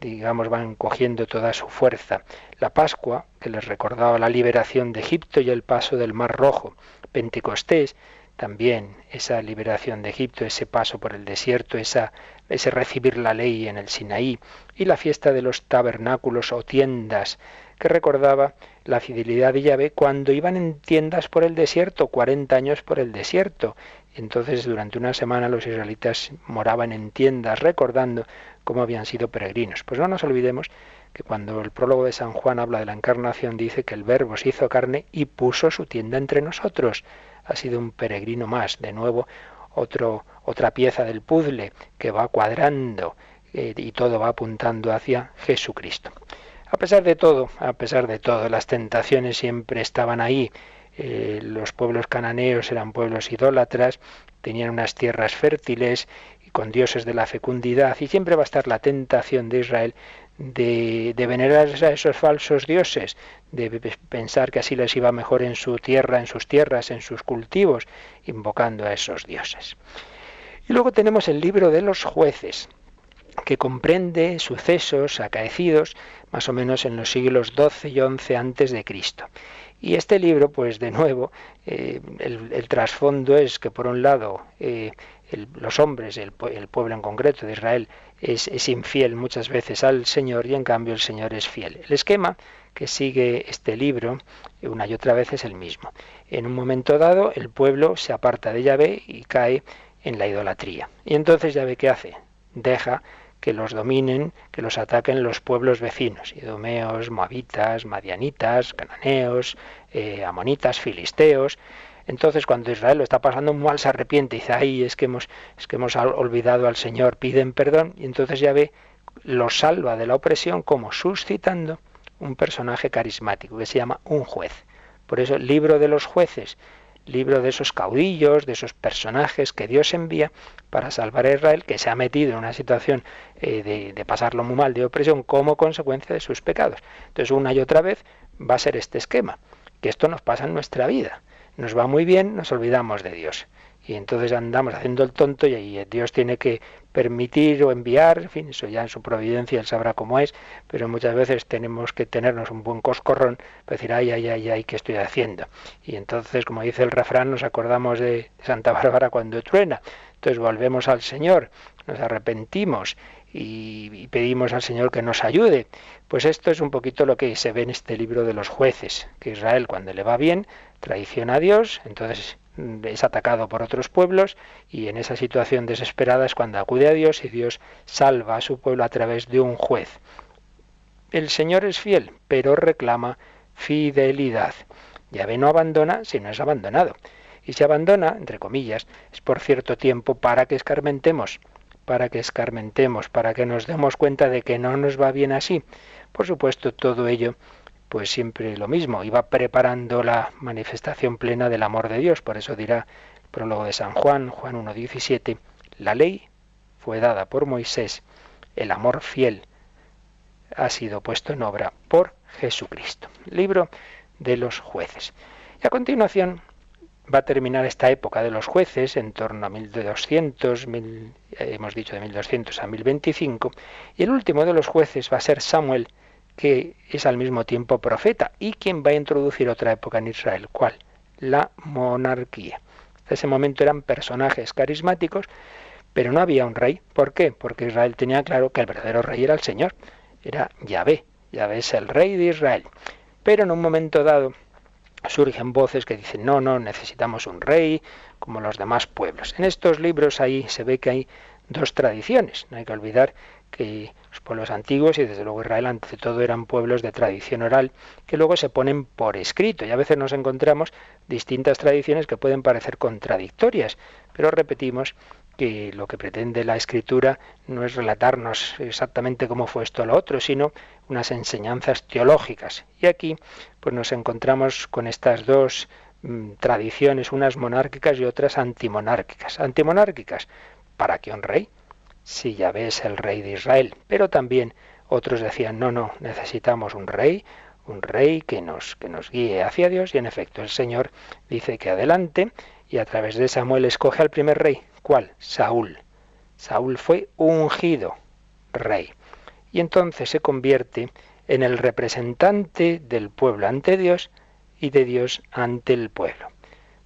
digamos, van cogiendo toda su fuerza. La Pascua, que les recordaba la liberación de Egipto y el paso del Mar Rojo. Pentecostés, también esa liberación de Egipto, ese paso por el desierto, esa, ese recibir la ley en el Sinaí. Y la fiesta de los tabernáculos o tiendas, que recordaba la fidelidad de Yahvé cuando iban en tiendas por el desierto, 40 años por el desierto. Entonces durante una semana los israelitas moraban en tiendas recordando cómo habían sido peregrinos. Pues no nos olvidemos que cuando el prólogo de San Juan habla de la encarnación dice que el Verbo se hizo carne y puso su tienda entre nosotros. Ha sido un peregrino más, de nuevo otro, otra pieza del puzzle que va cuadrando eh, y todo va apuntando hacia Jesucristo. A pesar de todo, a pesar de todo, las tentaciones siempre estaban ahí. Eh, los pueblos cananeos eran pueblos idólatras, tenían unas tierras fértiles con dioses de la fecundidad y siempre va a estar la tentación de Israel de, de, venerar a esos falsos dioses, de pensar que así les iba mejor en su tierra, en sus tierras, en sus cultivos, invocando a esos dioses. Y luego tenemos el libro de los jueces, que comprende sucesos acaecidos más o menos en los siglos XII y XI antes de Cristo. Y este libro, pues de nuevo, eh, el, trasfondo es que por un lado eh, los hombres, el, pueblo en concreto de Israel, es, infiel muchas veces al Señor y en cambio el Señor es fiel. El esquema que sigue este libro una y otra vez es el mismo. En un momento dado el pueblo se aparta de Yahvé y cae en la idolatría. Y entonces Yahvé ¿qué hace? Deja que los dominen, que los ataquen los pueblos vecinos, idomeos, moabitas, madianitas, cananeos, eh, amonitas, filisteos, entonces, cuando Israel lo está pasando mal, se arrepiente. Y dice, ay, es que hemos, es que hemos olvidado al Señor, piden perdón, y entonces ya ve, lo salva de la opresión como suscitando un personaje carismático que se llama un juez. Por eso, el libro de los jueces, libro de esos caudillos, de esos personajes que Dios envía para salvar a Israel, que se ha metido en una situación eh, de, de, pasarlo muy mal, de opresión, como consecuencia de sus pecados. Entonces, una y otra vez va a ser este esquema, que esto nos pasa en nuestra vida nos va muy bien, nos olvidamos de Dios. Y entonces andamos haciendo el tonto y Dios tiene que permitir o enviar, en fin, eso ya en su providencia él sabrá cómo es, pero muchas veces tenemos que tenernos un buen coscorrón para decir, ay, ay, ay, ay, ¿qué estoy haciendo? Y entonces, como dice el refrán, nos acordamos de Santa Bárbara cuando truena. Entonces volvemos al Señor, nos arrepentimos y, pedimos al Señor que nos ayude. Pues esto es un poquito lo que se ve en este libro de los jueces, que Israel cuando le va bien traiciona a Dios, entonces mm, es atacado por otros pueblos y en esa situación desesperada es cuando acude a Dios y Dios salva a su pueblo a través de un juez. El Señor es fiel, pero reclama fidelidad. Yahvé no abandona si no es abandonado. Y si abandona, entre comillas, es por cierto tiempo para que escarmentemos para que escarmentemos, para que nos demos cuenta de que no nos va bien así. Por supuesto, todo ello, pues siempre lo mismo, iba preparando la manifestación plena del amor de Dios. Por eso dirá el prólogo de San Juan, Juan 1.17, la ley fue dada por Moisés, el amor fiel ha sido puesto en obra por Jesucristo. Libro de los jueces. Y a continuación va a terminar esta época de los jueces en torno a 1200, hemos dicho de 1200 a 1025, y el último de los jueces va a ser Samuel, que es al mismo tiempo profeta y quien va a introducir otra época en Israel. ¿Cuál? La monarquía. En ese momento eran personajes carismáticos, pero no había un rey. ¿Por qué? Porque Israel tenía claro que el verdadero rey era el Señor, era Yahvé. Yahvé es el rey de Israel. Pero en un momento dado, surgen voces que dicen, no, no, necesitamos un rey como los demás pueblos. En estos libros ahí se ve que hay dos tradiciones. No hay que olvidar que los pueblos antiguos y desde luego Israel ante todo eran pueblos de tradición oral que luego se ponen por escrito y a veces nos encontramos distintas tradiciones que pueden parecer contradictorias, pero repetimos que lo que pretende la escritura no es relatarnos exactamente cómo fue esto o lo otro, sino unas enseñanzas teológicas. Y aquí pues nos encontramos con estas dos mm, tradiciones, unas monárquicas y otras antimonárquicas. Antimonárquicas, ¿para qué un rey? Si ya ves el rey de Israel. Pero también otros decían, no, no, necesitamos un rey, un rey que nos, que nos guíe hacia Dios. Y en efecto, el Señor dice que adelante y a través de Samuel escoge al primer rey. ¿Cuál? Saúl. Saúl fue ungido rey. Y entonces se convierte en el representante del pueblo ante Dios y de Dios ante el pueblo.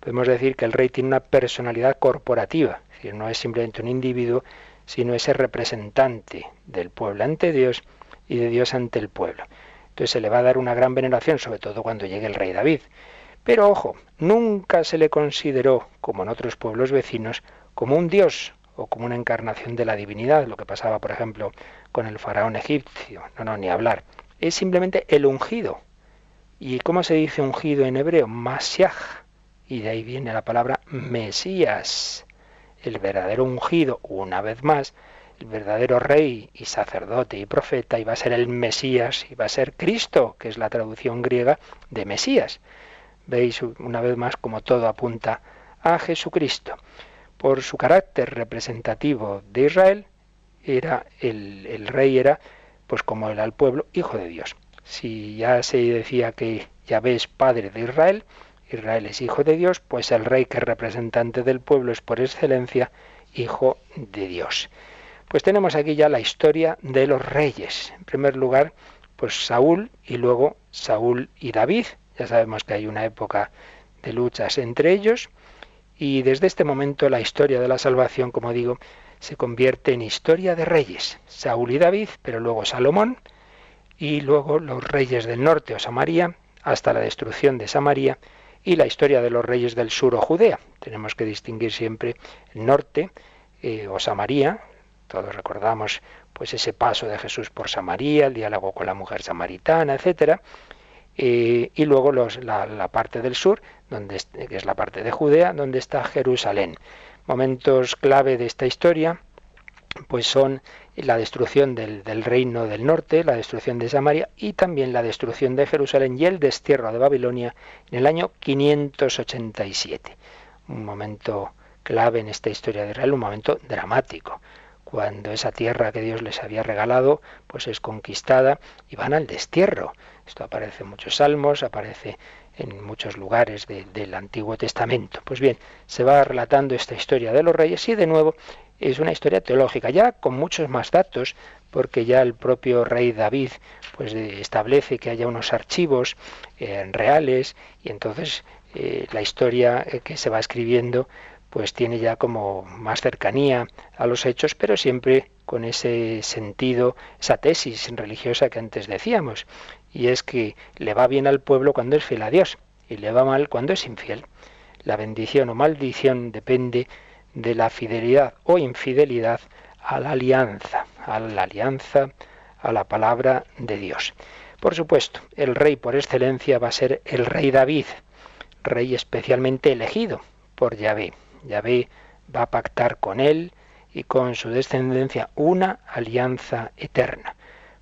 Podemos decir que el rey tiene una personalidad corporativa, es decir, no es simplemente un individuo, sino ese representante del pueblo ante Dios y de Dios ante el pueblo. Entonces se le va a dar una gran veneración, sobre todo cuando llegue el rey David. Pero ojo, nunca se le consideró, como en otros pueblos vecinos, como un dios o como una encarnación de la divinidad, lo que pasaba, por ejemplo, con el faraón egipcio. No, no, ni hablar. Es simplemente el ungido. ¿Y cómo se dice ungido en hebreo? Masiach. Y de ahí viene la palabra Mesías. El verdadero ungido, una vez más, el verdadero rey y sacerdote y profeta iba a ser el Mesías, iba a ser Cristo, que es la traducción griega de Mesías. Veis una vez más como todo apunta a Jesucristo. Por su carácter representativo de Israel, era el, el rey era, pues como era el pueblo, hijo de Dios. Si ya se decía que Yahvé es padre de Israel, Israel es hijo de Dios, pues el rey que es representante del pueblo es por excelencia hijo de Dios. Pues tenemos aquí ya la historia de los reyes. En primer lugar, pues Saúl y luego Saúl y David. Ya sabemos que hay una época de luchas entre ellos y desde este momento la historia de la salvación, como digo, se convierte en historia de reyes, Saúl y David, pero luego Salomón, y luego los reyes del norte o Samaria, hasta la destrucción de Samaria, y la historia de los reyes del sur o Judea. Tenemos que distinguir siempre el norte eh, o Samaria, todos recordamos pues ese paso de Jesús por Samaria, el diálogo con la mujer samaritana, etcétera, eh, y luego los, la, la, parte del sur, donde, que es la parte de Judea, donde está Jerusalén. Momentos clave de esta historia pues son la destrucción del, del, reino del norte, la destrucción de Samaria y también la destrucción de Jerusalén y el destierro de Babilonia en el año 587. Un momento clave en esta historia de Israel, un momento dramático, cuando esa tierra que Dios les había regalado pues es conquistada y van al destierro. Esto aparece en muchos salmos, aparece en muchos lugares del Antiguo Testamento. Pues bien, se va relatando esta historia de los reyes y de nuevo es una historia teológica, ya con muchos más datos, porque ya el propio rey David pues establece que haya unos archivos eh, reales y entonces eh, la historia eh, que se va escribiendo pues tiene ya como más cercanía a los hechos, pero siempre con ese sentido, esa tesis religiosa que antes decíamos, y es que le va bien al pueblo cuando es fiel a Dios y le va mal cuando es infiel. La bendición o maldición depende de la fidelidad o infidelidad a la alianza, a la alianza, a la palabra de Dios. Por supuesto, el rey por excelencia va a ser el rey David, rey especialmente elegido por Yahvé. Yahvé va a pactar con él y con su descendencia una alianza eterna.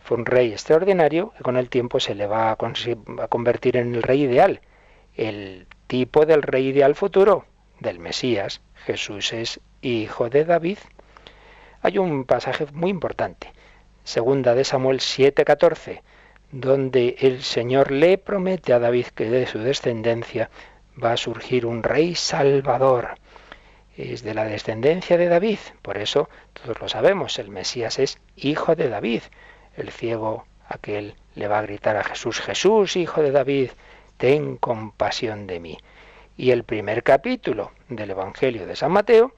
Fue un rey extraordinario que con el tiempo se le va a, a convertir en el rey ideal, el tipo del rey ideal futuro, del Mesías. Jesús es hijo de David. Hay un pasaje muy importante, segunda de Samuel 7:14, donde el Señor le promete a David que de su descendencia va a surgir un rey salvador. Es de la descendencia de David, por eso todos lo sabemos, el Mesías es hijo de David. El ciego aquel le va a gritar a Jesús, Jesús, hijo de David, ten compasión de mí. Y el primer capítulo del Evangelio de San Mateo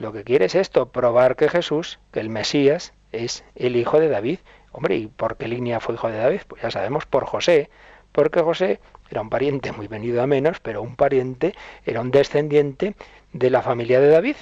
lo que quiere es esto, probar que Jesús, que el Mesías, es el hijo de David. Hombre, ¿y por qué línea fue hijo de David? Pues ya sabemos, por José, porque José era un pariente muy venido a menos, pero un pariente, era un descendiente de la familia de David.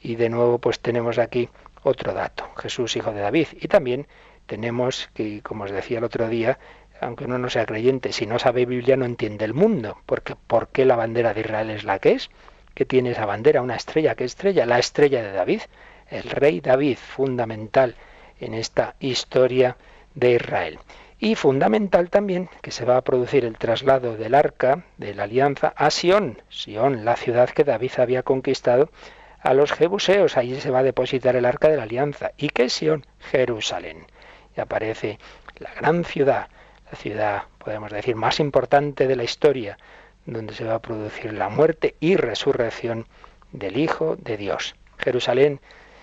Y de nuevo pues tenemos aquí otro dato, Jesús hijo de David. Y también tenemos que, como os decía el otro día, aunque uno no sea creyente, si no sabe Biblia no entiende el mundo, porque ¿por qué la bandera de Israel es la que es? que tiene esa bandera, una estrella, ¿qué estrella? La estrella de David, el rey David, fundamental en esta historia de Israel. Y fundamental también que se va a producir el traslado del arca de la alianza a Sión, Sión, la ciudad que David había conquistado a los jebuseos. Allí se va a depositar el arca de la alianza. ¿Y qué es Sión? Jerusalén. Y aparece la gran ciudad, la ciudad, podemos decir, más importante de la historia, donde se va a producir la muerte y resurrección del Hijo de Dios. Jerusalén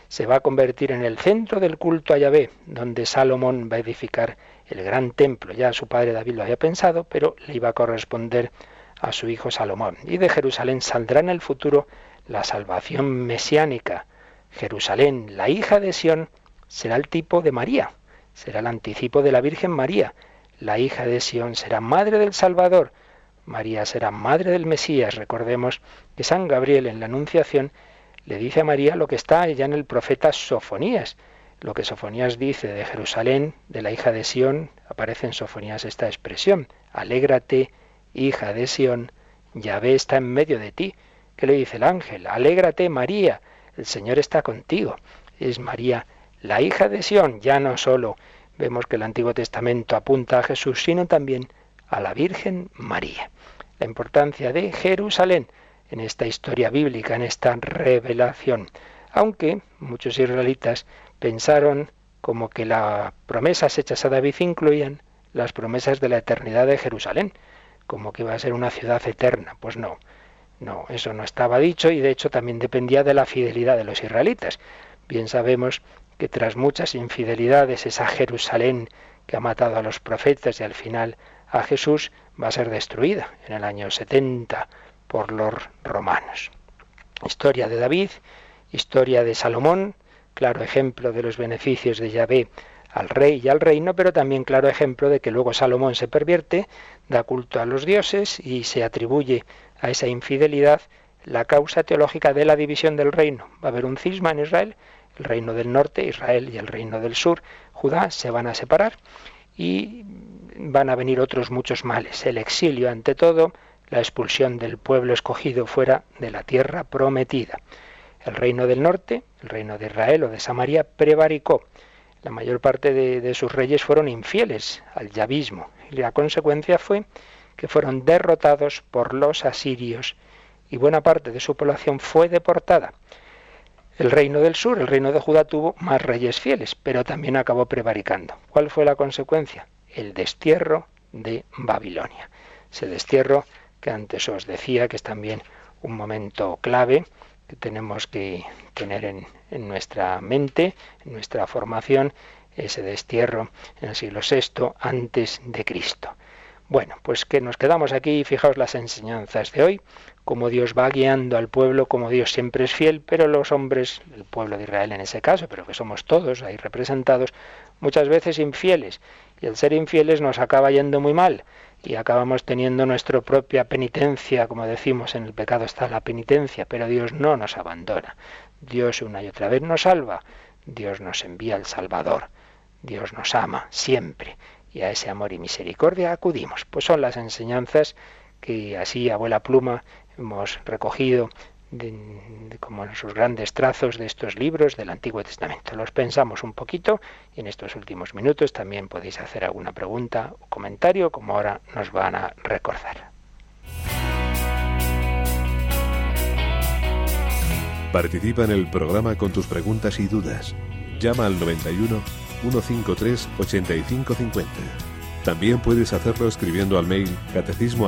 se va a convertir en el centro del culto a Yahvé, donde Salomón va a edificar el gran templo. Ya su padre David lo había pensado, pero le iba a corresponder a su hijo Salomón. Y de Jerusalén saldrá en el futuro la salvación mesiánica. Jerusalén, la hija de Sión, será el tipo de María, será el anticipo de la Virgen María. La hija de Sión será madre del Salvador. María será madre del Mesías. Recordemos que San Gabriel en la Anunciación le dice a María lo que está ya en el profeta Sofonías. Lo que Sofonías dice de Jerusalén, de la hija de Sión, aparece en Sofonías esta expresión. Alégrate, hija de Sión, Yahvé está en medio de ti. ¿Qué le dice el ángel? Alégrate, María, el Señor está contigo. Es María, la hija de Sión. Ya no solo vemos que el Antiguo Testamento apunta a Jesús, sino también a la Virgen María. La importancia de Jerusalén en esta historia bíblica, en esta revelación. Aunque muchos israelitas pensaron como que las promesas hechas a David incluían las promesas de la eternidad de Jerusalén, como que iba a ser una ciudad eterna. Pues no, no, eso no estaba dicho y de hecho también dependía de la fidelidad de los israelitas. Bien sabemos que tras muchas infidelidades esa Jerusalén que ha matado a los profetas y al final a Jesús va a ser destruida en el año 70 por los romanos. Historia de David, historia de Salomón, claro ejemplo de los beneficios de Yahvé al rey y al reino, pero también claro ejemplo de que luego Salomón se pervierte, da culto a los dioses y se atribuye a esa infidelidad la causa teológica de la división del reino. Va a haber un cisma en Israel, el reino del norte, Israel, y el reino del sur, Judá, se van a separar y van a venir otros muchos males. El exilio ante todo, la expulsión del pueblo escogido fuera de la tierra prometida. El reino del norte, el reino de Israel o de Samaria, prevaricó. La mayor parte de, sus reyes fueron infieles al yavismo y la consecuencia fue que fueron derrotados por los asirios y buena parte de su población fue deportada. El reino del sur, el reino de Judá, tuvo más reyes fieles, pero también acabó prevaricando. ¿Cuál fue la consecuencia? El destierro de Babilonia. Ese destierro que antes os decía que es también un momento clave que tenemos que tener en, en nuestra mente, en nuestra formación, ese destierro en el siglo VI antes de Cristo. Bueno, pues que nos quedamos aquí, fijaos las enseñanzas de hoy, como Dios va guiando al pueblo, como Dios siempre es fiel, pero los hombres, el pueblo de Israel en ese caso, pero que somos todos ahí representados, muchas veces infieles. Y el ser infieles nos acaba yendo muy mal y acabamos teniendo nuestra propia penitencia, como decimos, en el pecado está la penitencia, pero Dios no nos abandona. Dios una y otra vez nos salva, Dios nos envía el Salvador, Dios nos ama siempre y a ese amor y misericordia acudimos. Pues son las enseñanzas que así, abuela pluma, hemos recogido como en sus grandes trazos de estos libros del Antiguo Testamento. Los pensamos un poquito y en estos últimos minutos también podéis hacer alguna pregunta o comentario, como ahora nos van a recordar. Participa en el programa con tus preguntas y dudas. Llama al 91 153 8550. También puedes hacerlo escribiendo al mail catecismo.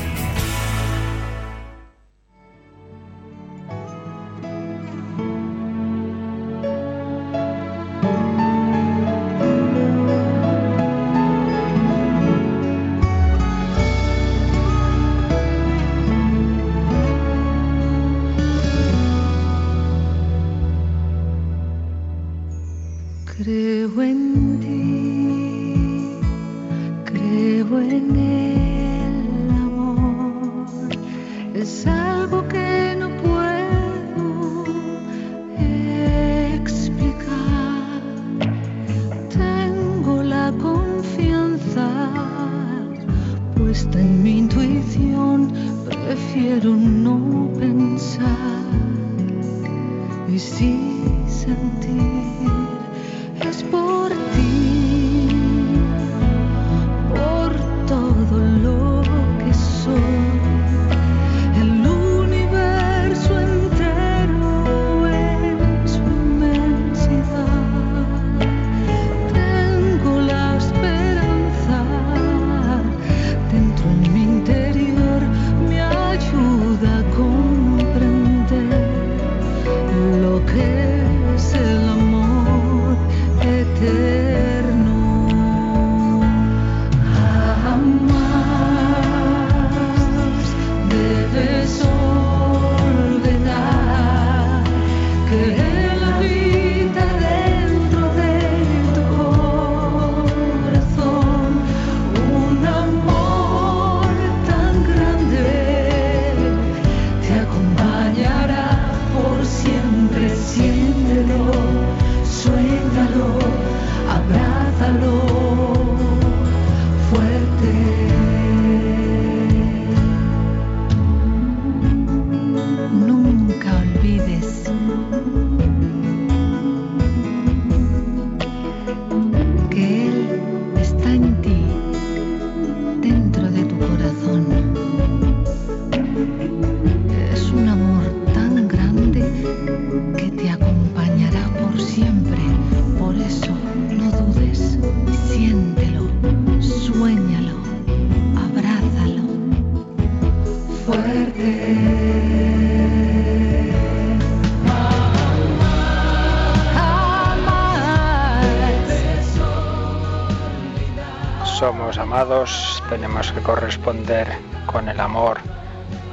tenemos que corresponder con el amor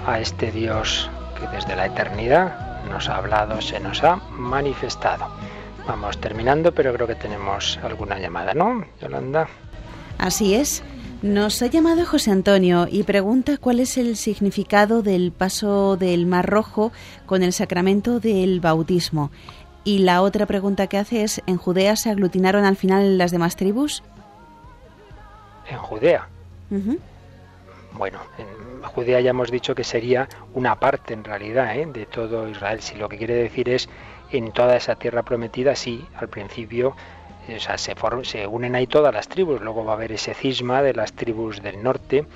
a este Dios que desde la eternidad nos ha hablado, se nos ha manifestado. Vamos terminando, pero creo que tenemos alguna llamada, ¿no, Yolanda? Así es. Nos ha llamado José Antonio y pregunta cuál es el significado del paso del Mar Rojo con el sacramento del bautismo. Y la otra pregunta que hace es, ¿en Judea se aglutinaron al final las demás tribus? en Judea. Bueno, en Judea ya hemos dicho que sería una parte en realidad ¿eh? de todo Israel. Si lo que quiere decir es en toda esa tierra prometida, sí, al principio o sea, se, se unen ahí todas las tribus, luego va a haber ese cisma de las tribus del norte,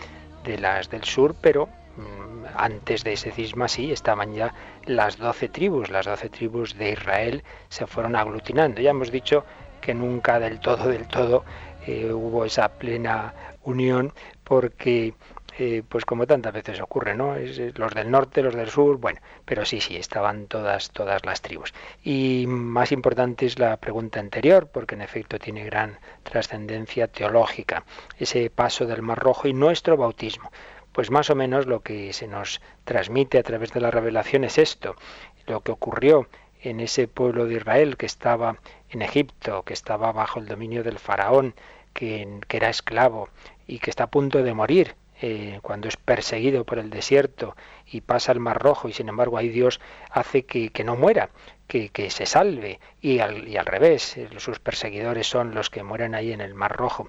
de las del sur, pero mm, antes de ese cisma sí estaban ya las doce tribus, las doce tribus de Israel se fueron aglutinando. Ya hemos dicho que nunca del todo, del todo eh, hubo esa plena unión porque eh, pues como tantas veces ocurre, ¿no? Es, los del norte, los del sur, bueno, pero sí, sí, estaban todas, todas las tribus. Y más importante es la pregunta anterior, porque en efecto tiene gran trascendencia teológica, ese paso del Mar Rojo y nuestro bautismo. Pues más o menos lo que se nos transmite a través de la revelación es esto, lo que ocurrió en ese pueblo de Israel que estaba en Egipto, que estaba bajo el dominio del faraón, que, que era esclavo y que está a punto de morir eh, cuando es perseguido por el desierto y pasa el Mar Rojo y sin embargo ahí Dios hace que, no muera, que, que, se salve y al, y al revés, eh, sus perseguidores son los que mueren ahí en el Mar Rojo.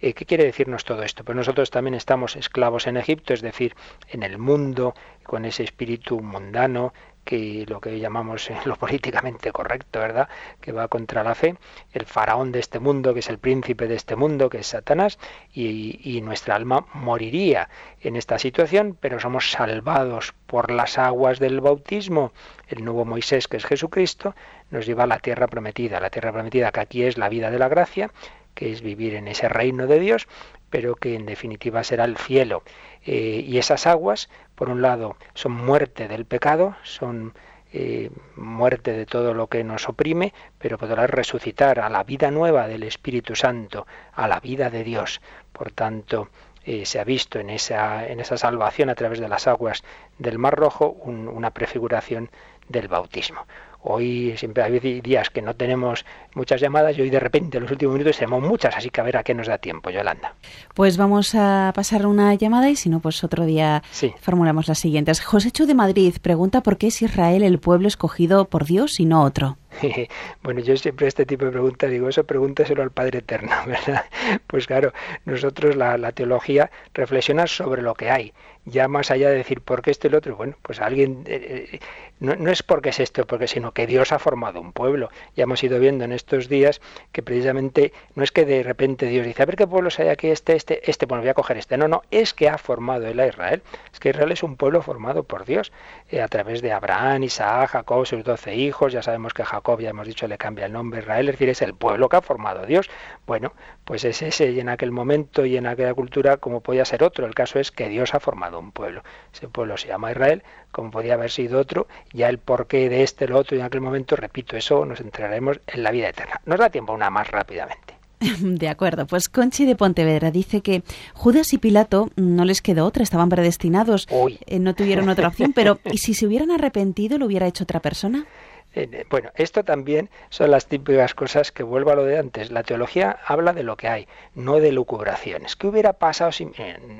Eh, ¿Qué quiere decirnos todo esto? Pues nosotros también estamos esclavos en Egipto, es decir, en el mundo, con ese espíritu mundano que lo que llamamos lo políticamente correcto, ¿verdad? Que va contra la fe, el faraón de este mundo, que es el príncipe de este mundo, que es Satanás, y, y nuestra alma moriría en esta situación, pero somos salvados por las aguas del bautismo. El nuevo Moisés, que es Jesucristo, nos lleva a la tierra prometida, la tierra prometida que aquí es la vida de la gracia, que es vivir en ese reino de Dios, pero que en definitiva será el cielo. Eh, y esas aguas, por un lado, son muerte del pecado, son eh, muerte de todo lo que nos oprime, pero podrá resucitar a la vida nueva del Espíritu Santo, a la vida de Dios. Por tanto, eh, se ha visto en esa, en esa salvación a través de las aguas del Mar Rojo una prefiguración del bautismo. Hoy siempre hay días que no tenemos muchas llamadas y hoy de repente en los últimos minutos tenemos muchas, así que a ver a qué nos da tiempo, Yolanda. Pues vamos a pasar una llamada y si no, pues otro día formulamos las siguientes. José Chu de Madrid pregunta por qué es Israel el pueblo escogido por Dios y no otro. [LAUGHS] bueno, yo siempre este tipo de preguntas digo, eso pregúntaselo al Padre Eterno, [LAUGHS] ¿verdad? Pues claro, nosotros la, la teología reflexiona sobre lo que hay ya más allá de decir por qué esto y lo otro, bueno, pues alguien, eh, eh, no, no, es porque es esto, porque sino que Dios ha formado un pueblo. Ya hemos ido viendo en estos días que precisamente no es que de repente Dios dice, a ver qué pueblos hay aquí, este, este, este, bueno, voy a coger este. No, no, es que ha formado él a Israel. Es que Israel es un pueblo formado por Dios, eh, a través de Abraham, Isaac, Jacob, sus doce hijos, ya sabemos que Jacob, ya hemos dicho, le cambia el nombre a Israel, es decir, es el pueblo que ha formado Dios. Bueno, pues es ese, y en aquel momento y en aquella cultura como podía ser otro. El caso es que Dios ha formado un pueblo. Ese pueblo se llama Israel, como podía haber sido otro, ya el porqué de este, lo otro y en aquel momento, repito, eso nos entraremos en la vida eterna. Nos da tiempo una más rápidamente. [LAUGHS] De acuerdo, pues Conchi de Pontevedra dice que Judas y Pilato no les quedó otra, estaban predestinados, eh, no tuvieron otra opción, pero ¿y si se hubieran arrepentido lo hubiera hecho otra persona? Eh, bueno, esto también son las típicas cosas que vuelvo a lo de antes. La teología habla de lo que hay, no de lucubraciones. ¿Qué hubiera pasado si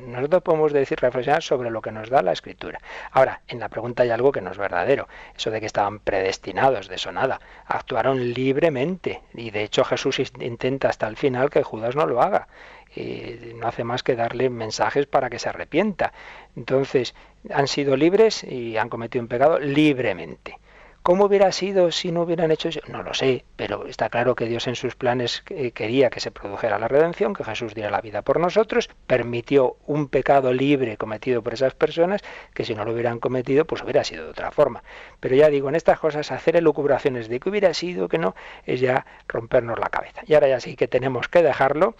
nosotros podemos decir reflexionar sobre lo que nos da la escritura? Ahora, en la pregunta hay algo que no es verdadero. Eso de que estaban predestinados, de eso nada. Actuaron libremente y de hecho Jesús intenta hasta el final que Judas no lo haga. Eh, no hace más que darle mensajes para que se arrepienta. Entonces, han sido libres y han cometido un pecado libremente. ¿Cómo hubiera sido si no hubieran hecho eso? No lo sé, pero está claro que Dios en sus planes eh, quería que se produjera la redención, que Jesús diera la vida por nosotros, permitió un pecado libre cometido por esas personas, que si no lo hubieran cometido, pues hubiera sido de otra forma. Pero ya digo, en estas cosas hacer elucubraciones de que hubiera sido, que no, es ya rompernos la cabeza. Y ahora ya sí que tenemos que dejarlo.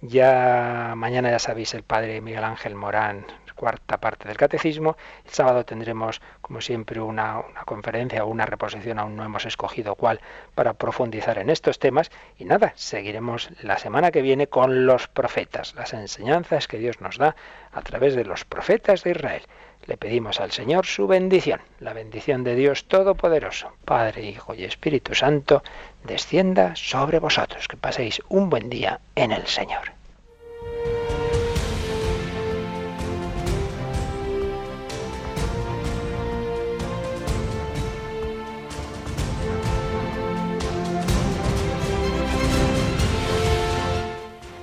Ya mañana ya sabéis el padre Miguel Ángel Morán cuarta parte del catecismo. El sábado tendremos, como siempre, una, conferencia o una reposición, aún no hemos escogido cuál, para profundizar en estos temas. Y nada, seguiremos la semana que viene con los profetas, las enseñanzas que Dios nos da a través de los profetas de Israel. Le pedimos al Señor su bendición, la bendición de Dios Todopoderoso, Padre, Hijo y Espíritu Santo, descienda sobre vosotros. Que paséis un buen día en el Señor.